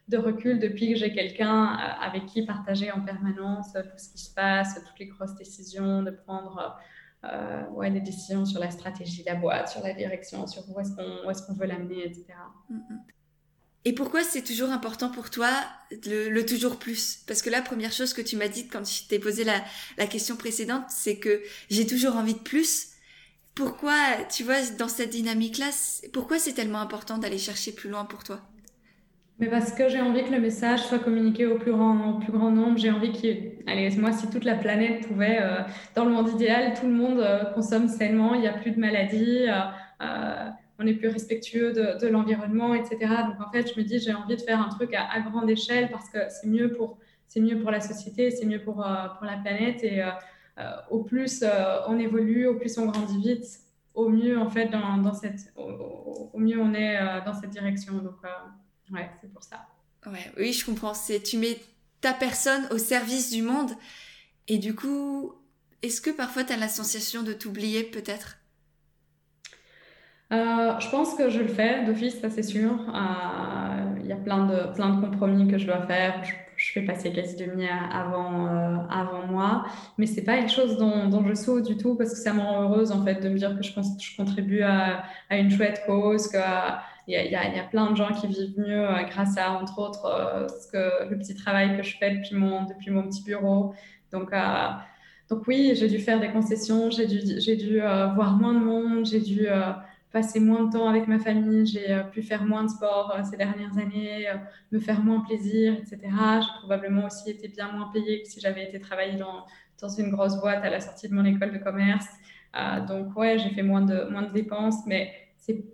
de recul depuis que j'ai quelqu'un avec qui partager en permanence tout ce qui se passe, toutes les grosses décisions, de prendre euh, ouais, des décisions sur la stratégie de la boîte, sur la direction, sur où est-ce qu'on est qu'on veut l'amener, etc. Mm, mm. Et pourquoi c'est toujours important pour toi le, toujours plus? Parce que la première chose que tu m'as dit quand je t'ai posé la, la question précédente, c'est que j'ai toujours envie de plus. Pourquoi, tu vois, dans cette dynamique-là, pourquoi c'est tellement important d'aller chercher plus loin pour toi? Mais parce que j'ai envie que le message soit communiqué au plus grand, au plus grand nombre. J'ai envie qu'il allez, moi, si toute la planète pouvait, euh, dans le monde idéal, tout le monde euh, consomme sainement, il n'y a plus de maladies, euh, on est plus respectueux de, l'environnement, etc. Donc, en fait, je me dis, j'ai envie de faire un truc à, grande échelle parce que c'est mieux pour, mieux pour la société, c'est mieux pour, pour la planète. Et au plus on évolue, au plus on grandit vite, au mieux, en fait, dans, dans cette, au, mieux on est dans cette direction. Donc, Ouais, c'est pour ça. Ouais, oui, je comprends. Tu mets ta personne au service du monde. Et du coup, est-ce que parfois tu as la sensation de t'oublier peut-être? Euh, je pense que je le fais d'office, ça c'est sûr. Euh, il y a plein de, plein de compromis que je dois faire. Je, fais passer quasi demi avant, euh, avant moi, mais c'est pas quelque chose dont, je saute du tout parce que ça me rend heureuse en fait de me dire que je, je contribue à, à une chouette cause, il y, a, plein de gens qui vivent mieux euh, grâce à, entre autres, euh, le petit travail que je fais depuis mon, depuis mon petit bureau. Donc, euh, donc oui, j'ai dû faire des concessions, j'ai dû, j'ai dû voir moins de monde, j'ai dû passer moins de temps avec ma famille, j'ai pu faire moins de sport ces dernières années, me faire moins plaisir, etc. J'ai probablement aussi été bien moins payée que si j'avais été travailler dans, dans une grosse boîte à la sortie de mon école de commerce. donc ouais, j'ai fait moins de, moins de dépenses, mais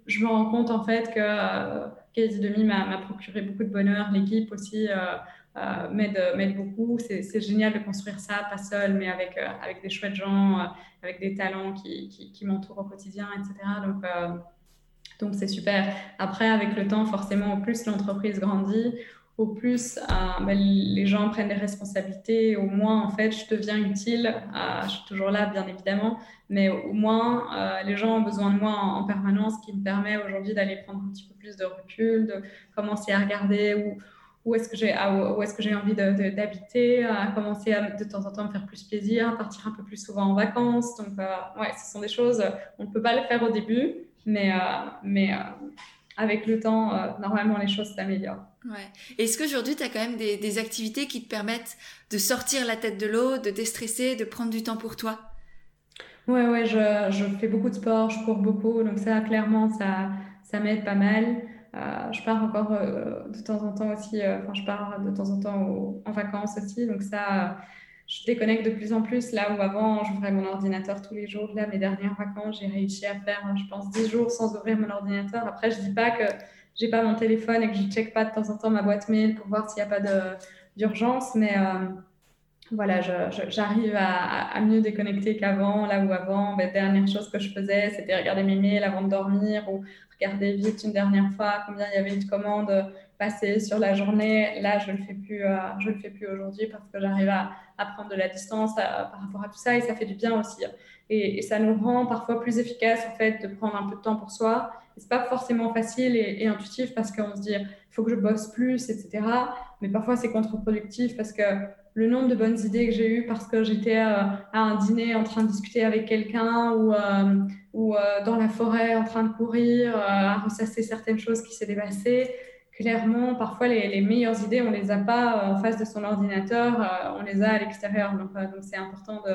je me rends compte en fait que euh, Demi m'a procuré beaucoup de bonheur, l'équipe aussi euh, euh, m'aide beaucoup. C'est génial de construire ça, pas seul, mais avec, euh, avec des chouettes gens, avec des talents qui, qui, qui m'entourent au quotidien, etc. Donc, donc c'est super. Après, avec le temps, forcément, plus l'entreprise grandit, au plus euh, les gens prennent des responsabilités, au moins en fait je deviens utile. Euh, je suis toujours là bien évidemment, mais au moins euh, les gens ont besoin de moi en, permanence, ce qui me permet aujourd'hui d'aller prendre un petit peu plus de recul, de commencer à regarder où, est-ce que j'ai envie d'habiter, à commencer de temps en temps me faire plus plaisir, à partir un peu plus souvent en vacances. Donc ouais, ce sont des choses on ne peut pas le faire au début, mais mais avec le temps, euh, normalement, les choses s'améliorent. Ouais. Est-ce qu'aujourd'hui, tu as quand même des, activités qui te permettent de sortir la tête de l'eau, de déstresser, de prendre du temps pour toi? Ouais, ouais, je, je, fais beaucoup de sport, je cours beaucoup, donc ça, clairement, ça, ça m'aide pas mal. Euh, je pars encore euh, de temps en temps aussi, euh, enfin, je pars de temps en temps en vacances aussi, donc ça, je déconnecte de plus en plus. Là où avant, j'ouvrais mon ordinateur tous les jours. Là, mes dernières vacances, j'ai réussi à faire, je pense, 10 jours sans ouvrir mon ordinateur. Après, je dis pas que j'ai pas mon téléphone et que je check pas de temps en temps ma boîte mail pour voir s'il n'y a pas d'urgence, mais euh, voilà, j'arrive à, mieux déconnecter qu'avant. Là où avant, ben, dernière chose que je faisais, c'était regarder mes mails avant de dormir ou regarder vite une dernière fois combien il y avait de commandes passées sur la journée. Là, je le fais plus, euh, je le fais plus aujourd'hui parce que j'arrive à, prendre de la distance euh, par rapport à tout ça et ça fait du bien aussi. Et, ça nous rend parfois plus efficace en fait de prendre un peu de temps pour soi. C'est pas forcément facile et, intuitif parce qu'on se dit il faut que je bosse plus, etc. Mais parfois c'est contre-productif parce que le nombre de bonnes idées que j'ai eues parce que j'étais euh, à un dîner en train de discuter avec quelqu'un ou, euh, ou euh, dans la forêt en train de courir, à ressasser certaines choses qui s'étaient passées. Clairement, parfois les, les, meilleures idées, on les a pas en face de son ordinateur, on les a à l'extérieur. Donc c'est important de,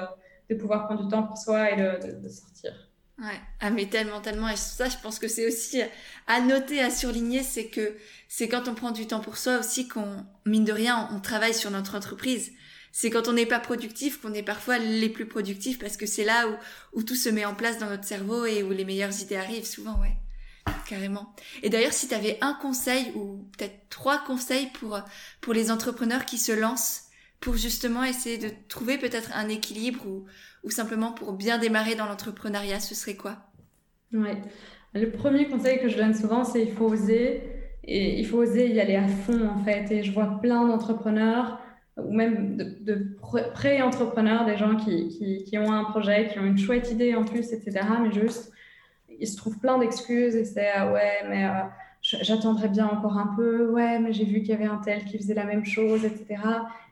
de, pouvoir prendre du temps pour soi et de, sortir. Ouais. Ah mais tellement, tellement. Et ça, je pense que c'est aussi à noter, à surligner, c'est que c'est quand on prend du temps pour soi aussi qu'on, mine de rien, on travaille sur notre entreprise. C'est quand on n'est pas productif qu'on est parfois les plus productifs parce que c'est là où, où tout se met en place dans notre cerveau et où les meilleures idées arrivent souvent, ouais. Carrément. Et d'ailleurs, si tu avais un conseil ou peut-être trois conseils pour, pour les entrepreneurs qui se lancent pour justement essayer de trouver peut-être un équilibre ou, simplement pour bien démarrer dans l'entrepreneuriat, ce serait quoi? Ouais. Le premier conseil que je donne souvent, c'est il faut oser et il faut oser y aller à fond en fait. Et je vois plein d'entrepreneurs ou même de, pré-entrepreneurs, des gens qui, qui, qui, ont un projet, qui ont une chouette idée en plus, etc. Mais juste, ils se trouvent plein d'excuses et c'est ah ouais, mais euh, j'attendrai bien encore un peu, ouais, mais j'ai vu qu'il y avait un tel qui faisait la même chose, etc.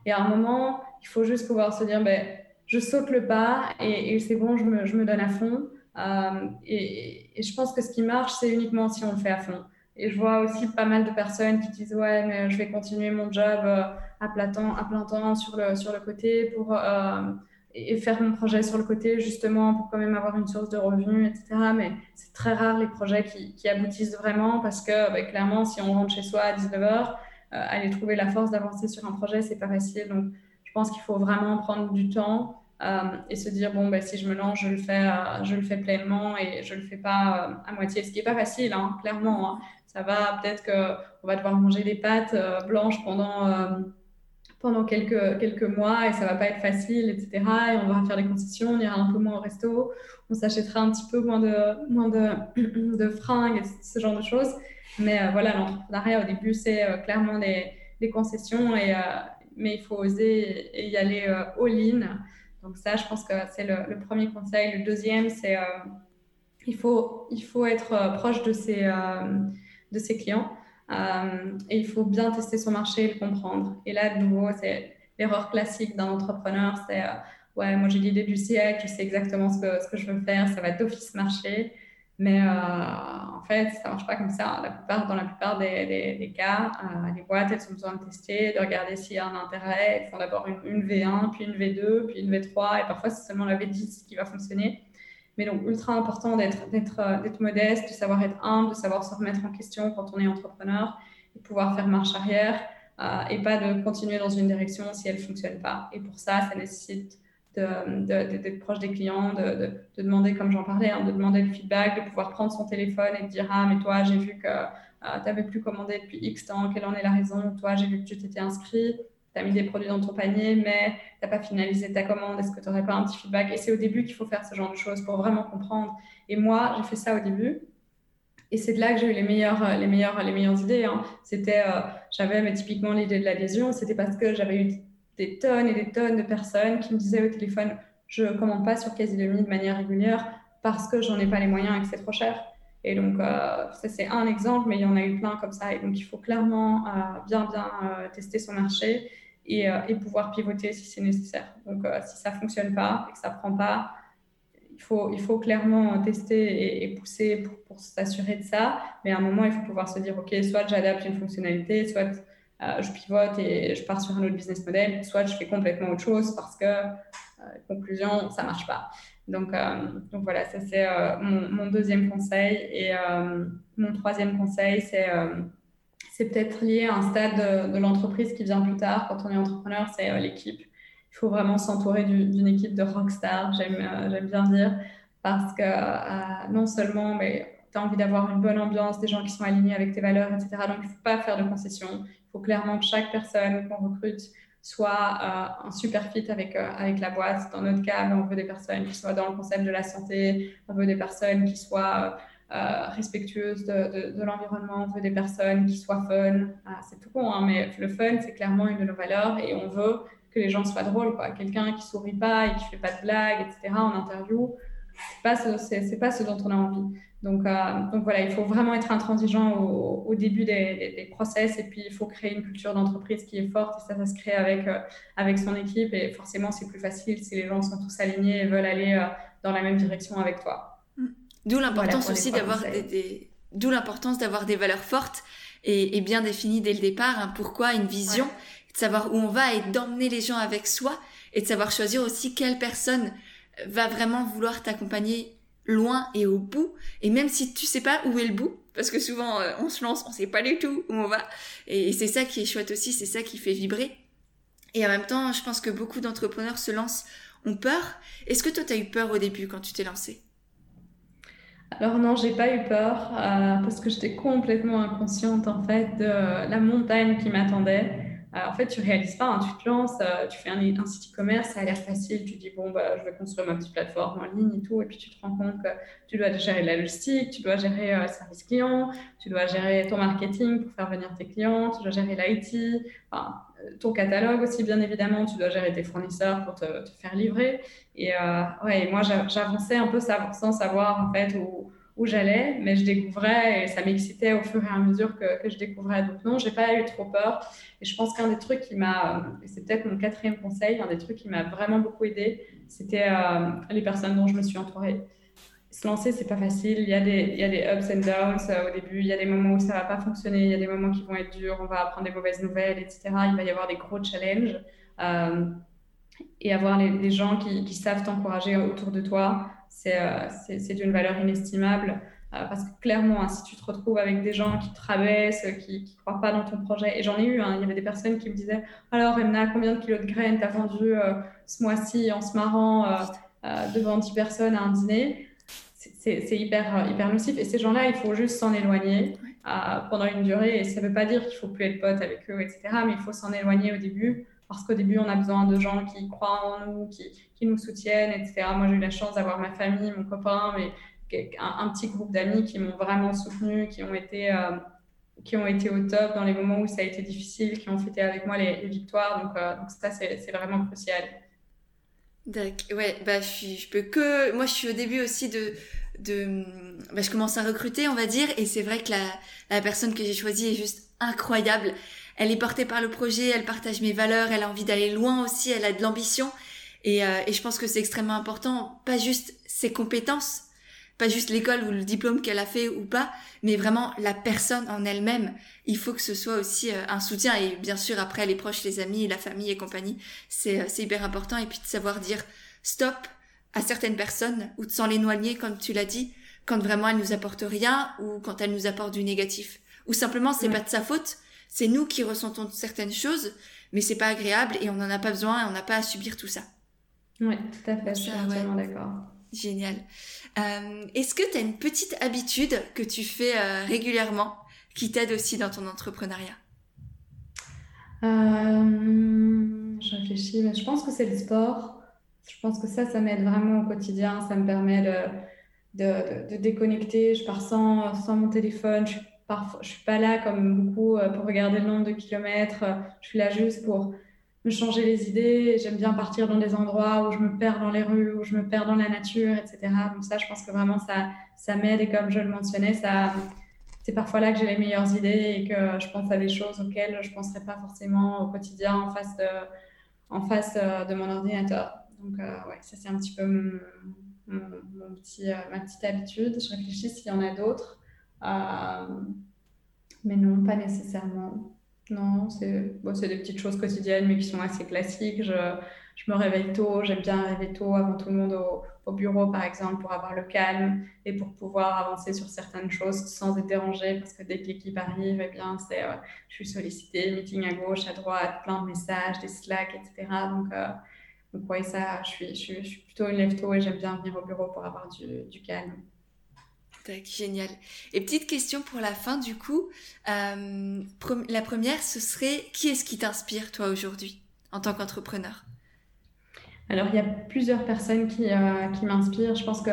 Et à un moment, il faut juste pouvoir se dire, ben, je saute le pas et, c'est bon, je me, je me, donne à fond. Euh, et, et, je pense que ce qui marche, c'est uniquement si on le fait à fond. Et je vois aussi pas mal de personnes qui disent, ouais, mais je vais continuer mon job euh, à plein temps, à plein temps sur, le, sur le côté pour, euh, et faire mon projet sur le côté justement pour quand même avoir une source de revenus, etc. Mais c'est très rare les projets qui, aboutissent vraiment parce que bah, clairement, si on rentre chez soi à 19h, euh, aller trouver la force d'avancer sur un projet, c'est pas facile. Donc, je pense qu'il faut vraiment prendre du temps euh, et se dire bon, ben, si je me lance, je le fais, euh, je le fais pleinement et je le fais pas à moitié. Ce qui est pas facile, hein, clairement. Hein. Ça va peut-être que on va devoir manger des pâtes blanches pendant pendant quelques, quelques mois et ça va pas être facile, etc. Et on va faire des concessions, on ira un peu moins au resto, on s'achètera un petit peu moins de, moins de, de fringues ce genre de choses. Mais euh, voilà, l'entrepreneuriat au début, c'est euh, clairement des, des, concessions, et, euh, mais il faut oser et y aller all-in. Donc ça, je pense que c'est le, le, premier conseil. Le deuxième, c'est il faut, il faut être proche de ses, de ses clients. Euh, et il faut bien tester son marché et le comprendre. Et là, de nouveau, c'est l'erreur classique d'un entrepreneur, c'est euh, ouais, moi j'ai l'idée du siècle, je sais exactement ce que, je veux faire, ça va d'office marcher. Mais euh, en fait, ça marche pas comme ça. La plupart, dans la plupart des, cas, euh, les boîtes, elles ont besoin de tester, de regarder s'il y a un intérêt. Elles font d'abord une, V1, puis une V2, puis une V3, et parfois c'est seulement la V10 qui va fonctionner. Mais donc, ultra important euh, d'être modeste, de savoir être humble, de savoir se remettre en question quand on est entrepreneur, et pouvoir faire marche arrière, euh, et pas de continuer dans une direction si elle ne fonctionne pas. Et pour ça, ça nécessite de, de, d'être proche des clients, de, de demander, comme j'en parlais, hein, de demander le feedback, de pouvoir prendre son téléphone et de dire Ah, mais toi, j'ai vu que euh, tu n'avais plus commandé depuis X temps, quelle en est la raison? Toi, j'ai vu que tu t'étais inscrit as mis des produits dans ton panier, mais tu n'as pas finalisé ta commande, est-ce que tu n'aurais pas un petit feedback? Et c'est au début qu'il faut faire ce genre de choses pour vraiment comprendre. Et moi, j'ai fait ça au début. Et c'est de là que j'ai eu les meilleures, les meilleures, les meilleures idées. Hein. C'était, euh, j'avais mais typiquement l'idée de l'adhésion, c'était parce que j'avais eu des tonnes et des tonnes de personnes qui me disaient au téléphone, je commande pas sur Quasi Demi de manière régulière parce que j'en ai pas les moyens et que c'est trop cher. Et donc, euh, ça, c'est un exemple, mais il y en a eu plein comme ça. Et donc, il faut clairement euh, bien, bien euh, tester son marché et, et, pouvoir pivoter si c'est nécessaire. Donc, si ça ne fonctionne pas et que ça ne prend pas, il faut, clairement tester et, pousser pour, s'assurer de ça. Mais à un moment, il faut pouvoir se dire, OK, soit j'adapte une fonctionnalité, soit je pivote et je pars sur un autre business model, soit je fais complètement autre chose parce que, conclusion, ça ne marche pas. Donc, euh, voilà, ça c'est euh, mon, deuxième conseil. Et euh, mon troisième conseil, c'est c'est peut-être lié à un stade de, l'entreprise qui vient plus tard. Quand on est entrepreneur, c'est l'équipe. Il faut vraiment s'entourer d'une équipe de rockstars, j'aime bien dire, parce que non seulement mais, tu as envie d'avoir une bonne ambiance, des gens qui sont alignés avec tes valeurs, etc. Donc, il ne faut pas faire de concessions. Il faut clairement que chaque personne qu'on recrute soit euh, un super fit avec, euh, avec la boîte. Dans notre cas, on veut des personnes qui soient dans le concept de la santé, on veut des personnes qui soient euh, respectueuses de, de, l'environnement, on veut des personnes qui soient fun. Ah, c'est tout con, hein, mais le fun, c'est clairement une de nos valeurs et on veut que les gens soient drôles. Quelqu'un qui sourit pas et qui fait pas de blagues, etc. en interview, c'est pas ce, pas ce dont on a envie. Donc, euh, donc voilà, il faut vraiment être intransigeant au, début des, process et puis il faut créer une culture d'entreprise qui est forte et ça, ça se crée avec, euh, avec son équipe et forcément c'est plus facile si les gens sont tous alignés et veulent aller dans la même direction avec toi. D'où l'importance voilà, aussi d'avoir des, des, d'où l'importance d'avoir des valeurs fortes et, et, bien définies dès le départ. Hein, pourquoi une vision, ouais. de savoir où on va et d'emmener les gens avec soi et de savoir choisir aussi quelle personne va vraiment vouloir t'accompagner loin et au bout. Et même si tu sais pas où est le bout, parce que souvent euh, on se lance, on sait pas du tout où on va. Et, c'est ça qui est chouette aussi, c'est ça qui fait vibrer. Et en même temps, je pense que beaucoup d'entrepreneurs se lancent, ont peur. Est-ce que toi, tu as eu peur au début quand tu t'es lancé alors non, j'ai pas eu peur euh, parce que j'étais complètement inconsciente en fait de la montagne qui m'attendait. Euh, en fait, tu réalises pas, hein, tu te lances, euh, tu fais un, site e-commerce, ça a l'air facile, tu dis bon, bah, je vais construire ma petite plateforme en ligne et tout, et puis tu te rends compte que tu dois gérer la logistique, tu dois gérer le service client, tu dois gérer ton marketing pour faire venir tes clients, tu dois gérer l'IT, ton catalogue aussi, bien évidemment, tu dois gérer tes fournisseurs pour te faire livrer. Et euh, ouais, moi, j'avançais un peu sans savoir en fait où, j'allais, mais je découvrais et ça m'excitait au fur et à mesure que, je découvrais. Donc non, j'ai pas eu trop peur. Et je pense qu'un des trucs qui m'a, et c'est peut-être mon quatrième conseil, un des trucs qui m'a vraiment beaucoup aidé, c'était euh, les personnes dont je me suis entourée. Se lancer, c'est pas facile. Il y a des, il y a des ups and downs euh, au début. Il y a des moments où ça va pas fonctionner. Il y a des moments qui vont être durs. On va apprendre des mauvaises nouvelles, etc. Il va y avoir des gros challenges. Euh, et avoir les, gens qui, qui savent t'encourager autour de toi, euh, c'est d'une valeur inestimable. Euh, parce que clairement, hein, si tu te retrouves avec des gens qui te rabaissent, qui ne croient pas dans ton projet, et j'en ai eu, hein, il y avait des personnes qui me disaient Alors, Emna, combien de kilos de graines t'as vendu euh, ce mois-ci en se marrant devant 10 personnes à un dîner? C'est hyper, hyper nocif. Et ces gens-là, il faut juste s'en éloigner pendant une durée. Et ça ne veut pas dire qu'il ne faut plus être pote avec eux, etc. Mais il faut s'en éloigner au début parce qu'au début, on a besoin de gens qui croient en nous, qui, nous soutiennent, etc. Moi, j'ai eu la chance d'avoir ma famille, mon copain, mais un, petit groupe d'amis qui m'ont vraiment soutenu, qui ont été euh, qui ont été au top dans les moments où ça a été difficile, qui ont fêté avec moi les, victoires. Donc, euh, ça, c'est vraiment crucial. D'accord. Ouais, bah, je, peux que. Moi, je suis au début aussi de. bah, je commence à recruter, on va dire, et c'est vrai que la personne que j'ai choisie est juste incroyable elle est portée par le projet, elle partage mes valeurs, elle a envie d'aller loin aussi, elle a de l'ambition. Et, euh, et, je pense que c'est extrêmement important, pas juste ses compétences, pas juste l'école ou le diplôme qu'elle a fait ou pas, mais vraiment la personne en elle-même. Il faut que ce soit aussi euh, un soutien. Et bien sûr après les proches, les amis, la famille et compagnie, c'est euh, hyper important. Et puis de savoir dire stop à certaines personnes ou de s'en l'éloigner comme tu l'as dit quand vraiment elles nous apportent rien ou quand elles nous apportent du négatif. Ou simplement c'est pas de sa faute c'est nous qui ressentons certaines choses, mais c'est pas agréable et on n'en a pas besoin et on n'a pas à subir tout ça. Oui, tout à fait, je suis entièrement d'accord. Génial. Euh, est-ce que tu as une petite habitude que tu fais euh, régulièrement qui t'aide aussi dans ton entrepreneuriat? Euh, Je réfléchis, mais je pense que c'est le sport. Je pense que ça, ça m'aide vraiment au quotidien. Ça me permet de, de, de, déconnecter. Je pars sans, sans mon téléphone. Je suis Parfois, je suis pas là comme beaucoup euh, pour regarder le nombre de kilomètres. Je suis là juste pour me changer les idées. J'aime bien partir dans des endroits où je me perds dans les rues, où je me perds dans la nature, etc. Donc ça, je pense que vraiment ça, ça m'aide. Et comme je le mentionnais, ça, c'est parfois là que j'ai les meilleures idées et que je pense à des choses auxquelles je penserais pas forcément au quotidien en face de, en face euh, de mon ordinateur. Donc euh, ouais, ça c'est un petit peu mon, petit, ma petite habitude. Je réfléchis s'il y en a d'autres. Euh, mais non, pas nécessairement. Non, c'est bon, des petites choses quotidiennes, mais qui sont assez classiques. Je, me réveille tôt, j'aime bien arriver tôt avant tout le monde au, au, bureau, par exemple, pour avoir le calme et pour pouvoir avancer sur certaines choses sans être dérangée, parce que dès que l'équipe arrive, eh bien, euh, je suis sollicitée, meeting à gauche, à droite, plein de messages, des slacks, etc. Donc, euh, donc ça, je suis, je, suis, plutôt une lève tôt et j'aime bien venir au bureau pour avoir du calme génial. Et petite question pour la fin du coup. Euh, la première, ce serait qui est-ce qui t'inspire toi aujourd'hui en tant qu'entrepreneur? Alors il y a plusieurs personnes qui, euh, qui m'inspirent. Je pense que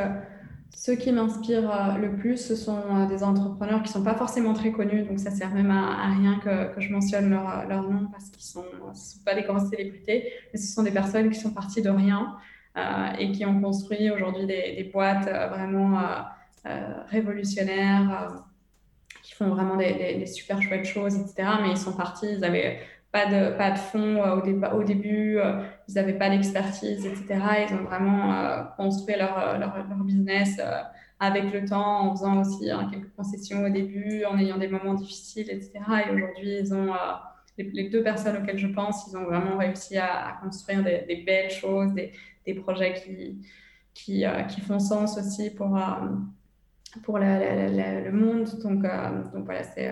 ceux qui m'inspirent euh, le plus, ce sont des entrepreneurs qui sont pas forcément très connus, donc ça sert même à, rien que, que, je mentionne leur, leur nom parce qu'ils sont, sont pas des grandes célébrités, mais ce sont des personnes qui sont parties de rien et qui ont construit aujourd'hui des, boîtes vraiment révolutionnaires, euh, qui font vraiment des, super chouettes choses, etc. Mais ils sont partis, ils n'avaient pas de, pas de fonds euh, au, au début, ils n'avaient pas d'expertise, etc. Ils ont vraiment construit leur, leur, leur business avec le temps, en faisant aussi hein, quelques concessions au début, en ayant des moments difficiles, etc. Et aujourd'hui, ils ont les, deux personnes auxquelles je pense, ils ont vraiment réussi à, construire des, belles choses, des, des projets qui, qui, qui font sens aussi pour, pour le monde. Donc, donc voilà, c'est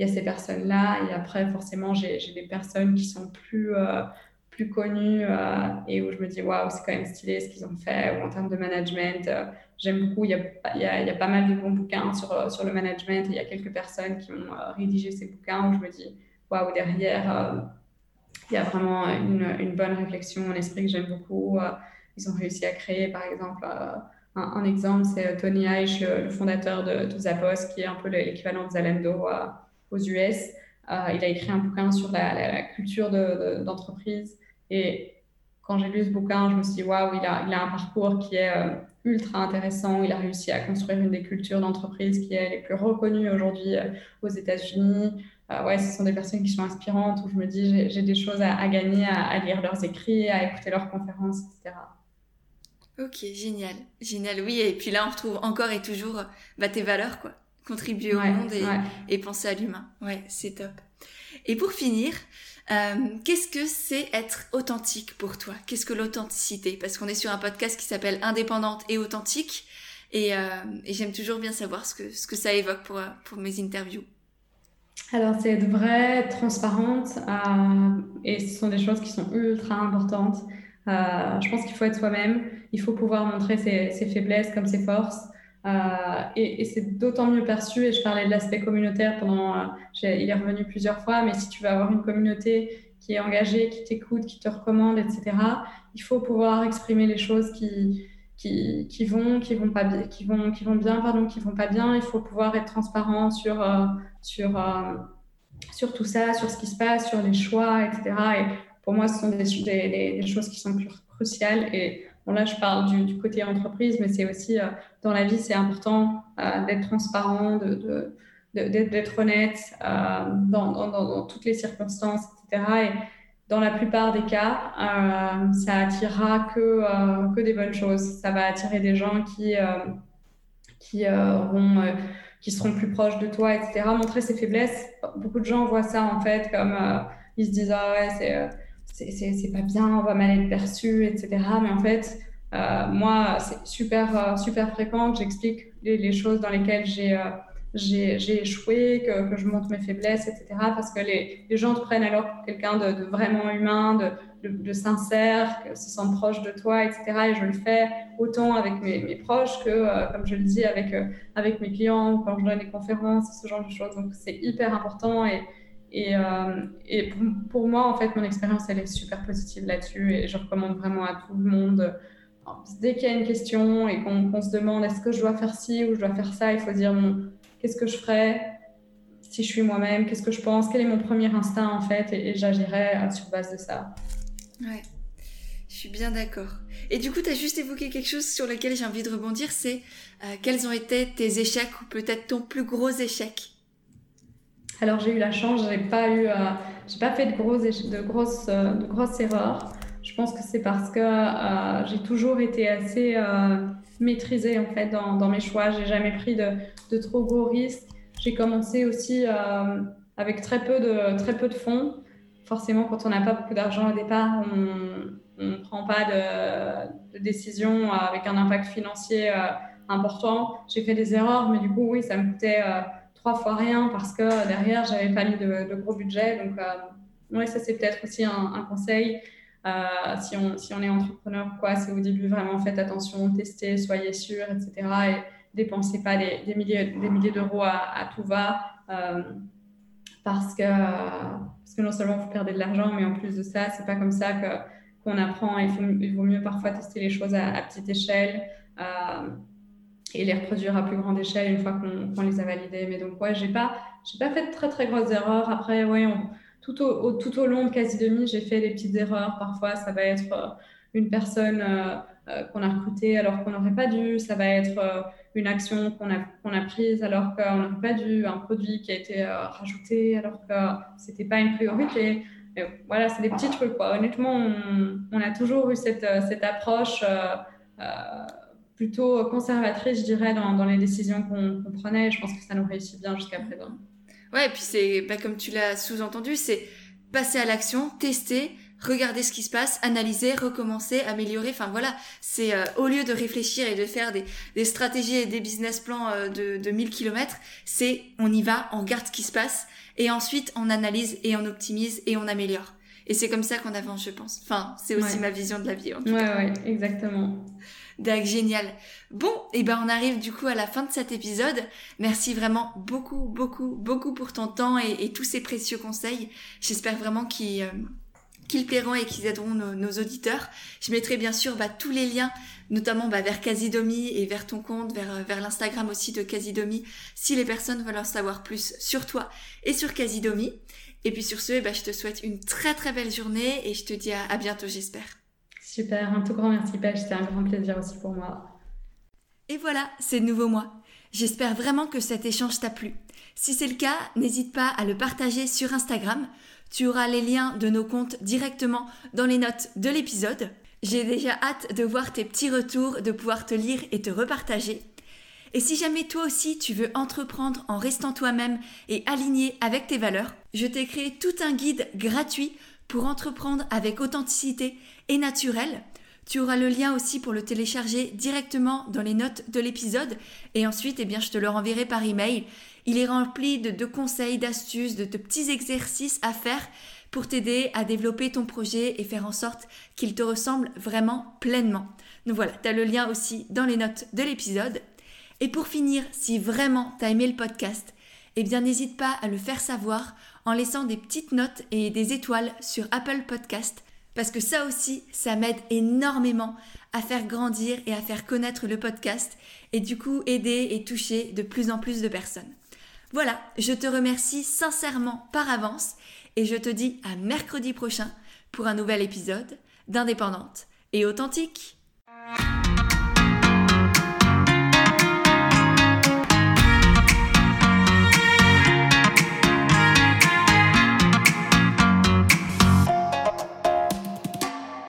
il y a ces personnes-là. Et après, forcément, j'ai des personnes qui sont plus, euh, plus connues euh, et où je me dis, waouh, c'est quand même stylé ce qu'ils ont fait. Ou en termes de management, euh, j'aime beaucoup. Il y, a, y y, a, pas mal de bons bouquins sur, sur le management. il y a quelques personnes qui ont rédigé ces bouquins où je me dis, waouh, derrière, il y a vraiment une, une, bonne réflexion, un esprit que j'aime beaucoup. ils ont réussi à créer, par exemple, un, exemple, c'est Tony Eich, le, fondateur de, de, Zappos, qui est un peu l'équivalent de Zalando aux US. Euh, il a écrit un bouquin sur la, culture d'entreprise. et quand j'ai lu ce bouquin, je me suis dit, waouh, il a, un parcours qui est euh, ultra intéressant. Il a réussi à construire une des cultures d'entreprise qui est les plus reconnues aujourd'hui euh, aux États-Unis. ouais, ce sont des personnes qui sont inspirantes où je me dis, j'ai des choses à, gagner à, lire leurs écrits, à écouter leurs conférences, etc. Ok, génial, génial. Oui, et puis là, on retrouve encore et toujours bah, tes valeurs, quoi contribuer au monde et, penser à l'humain. Ouais, c'est top. Et pour finir, euh, qu'est-ce que c'est être authentique pour toi? Qu'est-ce que l'authenticité? Parce qu'on est sur un podcast qui s'appelle Indépendante et authentique. Et, euh, j'aime toujours bien savoir ce que, ce que ça évoque pour, pour mes interviews. Alors, c'est être vraie, transparente, euh, et ce sont des choses qui sont ultra importantes. Je pense qu'il faut être soi-même, il faut pouvoir montrer ses, ses faiblesses comme ses forces. Euh, et, c'est d'autant mieux perçu, et je parlais de l'aspect communautaire pendant, euh, il est revenu plusieurs fois, mais si tu veux avoir une communauté qui est engagée, qui t'écoute, qui te recommande, etc., il faut pouvoir exprimer les choses qui, vont, qui vont pas bien, qui vont, qui vont bien, pardon, qui vont pas bien. Il faut pouvoir être transparent sur, euh, tout ça, sur ce qui se passe, sur les choix, etc. Et pour moi, ce sont des, choses qui sont plus cruciales et là, je parle du, côté entreprise, mais c'est aussi euh, dans la vie, c'est important euh, d'être transparent, d'être honnête euh, dans, toutes les circonstances, etc. Et dans la plupart des cas, ça attirera que, que des bonnes choses. Ça va attirer des gens qui, qui seront plus proches de toi, etc. Montrer ses faiblesses. Beaucoup de gens voient ça en fait comme ils se disent ah ouais c'est c'est pas bien, on va mal être perçu, etc. Mais en fait, euh, moi, c'est super, euh, super fréquent que j'explique les, choses dans lesquelles j'ai euh, échoué, que, je montre mes faiblesses, etc. Parce que les, les gens te prennent alors pour quelqu'un de, vraiment humain, de, de, sincère, que se sentent proches de toi, etc. Et je le fais autant avec mes, proches que, comme je le dis, avec, avec mes clients quand je donne des conférences, ce genre de choses. Donc c'est hyper important et, euh, pour, moi, en fait, mon expérience, elle est super positive là-dessus et je recommande vraiment à tout le monde. Dès qu'il y a une question et qu'on se demande est-ce que je dois faire ci ou je dois faire ça, il faut dire qu'est-ce que je ferais si je suis moi-même, qu'est-ce que je pense, quel est mon premier instinct en fait, et, j'agirai euh, sur base de ça. Ouais, je suis bien d'accord. Et du coup, tu as juste évoqué quelque chose sur lequel j'ai envie de rebondir, c'est euh, quels ont été tes échecs ou peut-être ton plus gros échec? Alors j'ai eu la chance, j'ai pas eu, euh, j'ai pas fait de grosses, de grosses, euh, de grosses erreurs. Je pense que c'est parce que euh, j'ai toujours été assez maîtrisée en fait dans, mes choix. J'ai jamais pris de, de, trop gros risques. J'ai commencé aussi avec très peu de très peu de fonds. Forcément, quand on n'a pas beaucoup d'argent au départ, on ne prend pas de, de décision avec un impact financier important. J'ai fait des erreurs, mais du coup, oui, ça me coûtait trois fois rien parce que derrière, j'avais pas mis de, gros budget. Donc, euh, ça, c'est peut-être aussi un, conseil. Euh, si, on, si on est entrepreneur quoi, c'est au début vraiment faites attention, testez, soyez sûr, etc. Et dépensez pas des, milliers, des milliers d'euros à, tout va. Euh, parce, que, parce que non seulement vous perdez de l'argent, mais en plus de ça, c'est pas comme ça qu'on apprend. Il, faut, vaut mieux parfois tester les choses à, à petite échelle et les reproduire à plus grande échelle une fois qu'on les a validés. Mais donc, ouais, j'ai pas, j'ai pas fait de très, très grosses erreurs. Après, ouais, tout, au, tout au long de quasi demi, j'ai fait des petites erreurs. Parfois, ça va être euh, une personne euh, euh, qu'on a recrutée alors qu'on n'aurait pas dû. Ça va être une action qu'on a, qu'on a prise alors qu'on n'aurait pas dû. Un produit qui a été rajouté alors que c'était pas une priorité. voilà, c'est des petits trucs, quoi. Honnêtement, on, on, a toujours eu cette, cette approche plutôt conservatrice, je dirais, dans, dans les décisions qu'on prenait. Je pense que ça nous réussit bien jusqu'à présent. Ouais, et puis c'est, bah, comme tu l'as sous-entendu, c'est passer à l'action, tester, regarder ce qui se passe, analyser, recommencer, améliorer. Enfin voilà, c'est euh, au lieu de réfléchir et de faire des, des stratégies et des business plans euh, de, de 1000 km, c'est on y va, on regarde ce qui se passe et ensuite on analyse et on optimise et on améliore. Et c'est comme ça qu'on avance, je pense. Enfin, c'est aussi ma vision de la vie. En tout ouais, ouais, exactement. D'accord, génial. Bon, et eh ben on arrive du coup à la fin de cet épisode. Merci vraiment beaucoup, beaucoup, beaucoup pour ton temps et, tous ces précieux conseils. J'espère vraiment qu'ils euh, plairont et qu'ils aideront nos, auditeurs. Je mettrai bien sûr bah, tous les liens, notamment bah, vers Casidomi et vers ton compte, vers, euh, vers l'Instagram aussi de Casidomi, si les personnes veulent en savoir plus sur toi et sur Casidomi. Et puis sur ce, bah, je te souhaite une très très belle journée et je te dis à, bientôt, j'espère. Super, un tout grand merci Pêche, c'était un grand plaisir aussi pour moi. Et voilà, c'est nouveau moi. J'espère vraiment que cet échange t'a plu. Si c'est le cas, n'hésite pas à le partager sur Instagram. Tu auras les liens de nos comptes directement dans les notes de l'épisode. J'ai déjà hâte de voir tes petits retours, de pouvoir te lire et te repartager. Et si jamais toi aussi tu veux entreprendre en restant toi-même et aligné avec tes valeurs, je t'ai créé tout un guide gratuit pour entreprendre avec authenticité et naturel. Tu auras le lien aussi pour le télécharger directement dans les notes de l'épisode et ensuite eh bien je te le renverrai par email. Il est rempli de, conseils, d'astuces, de, petits exercices à faire pour t'aider à développer ton projet et faire en sorte qu'il te ressemble vraiment pleinement. Donc voilà, tu as le lien aussi dans les notes de l'épisode. Et pour finir, si vraiment tu as aimé le podcast, eh bien n'hésite pas à le faire savoir en laissant des petites notes et des étoiles sur Apple Podcast parce que ça aussi, ça m'aide énormément à faire grandir et à faire connaître le podcast et du coup aider et toucher de plus en plus de personnes. Voilà, je te remercie sincèrement par avance et je te dis à mercredi prochain pour un nouvel épisode d'Indépendante et authentique.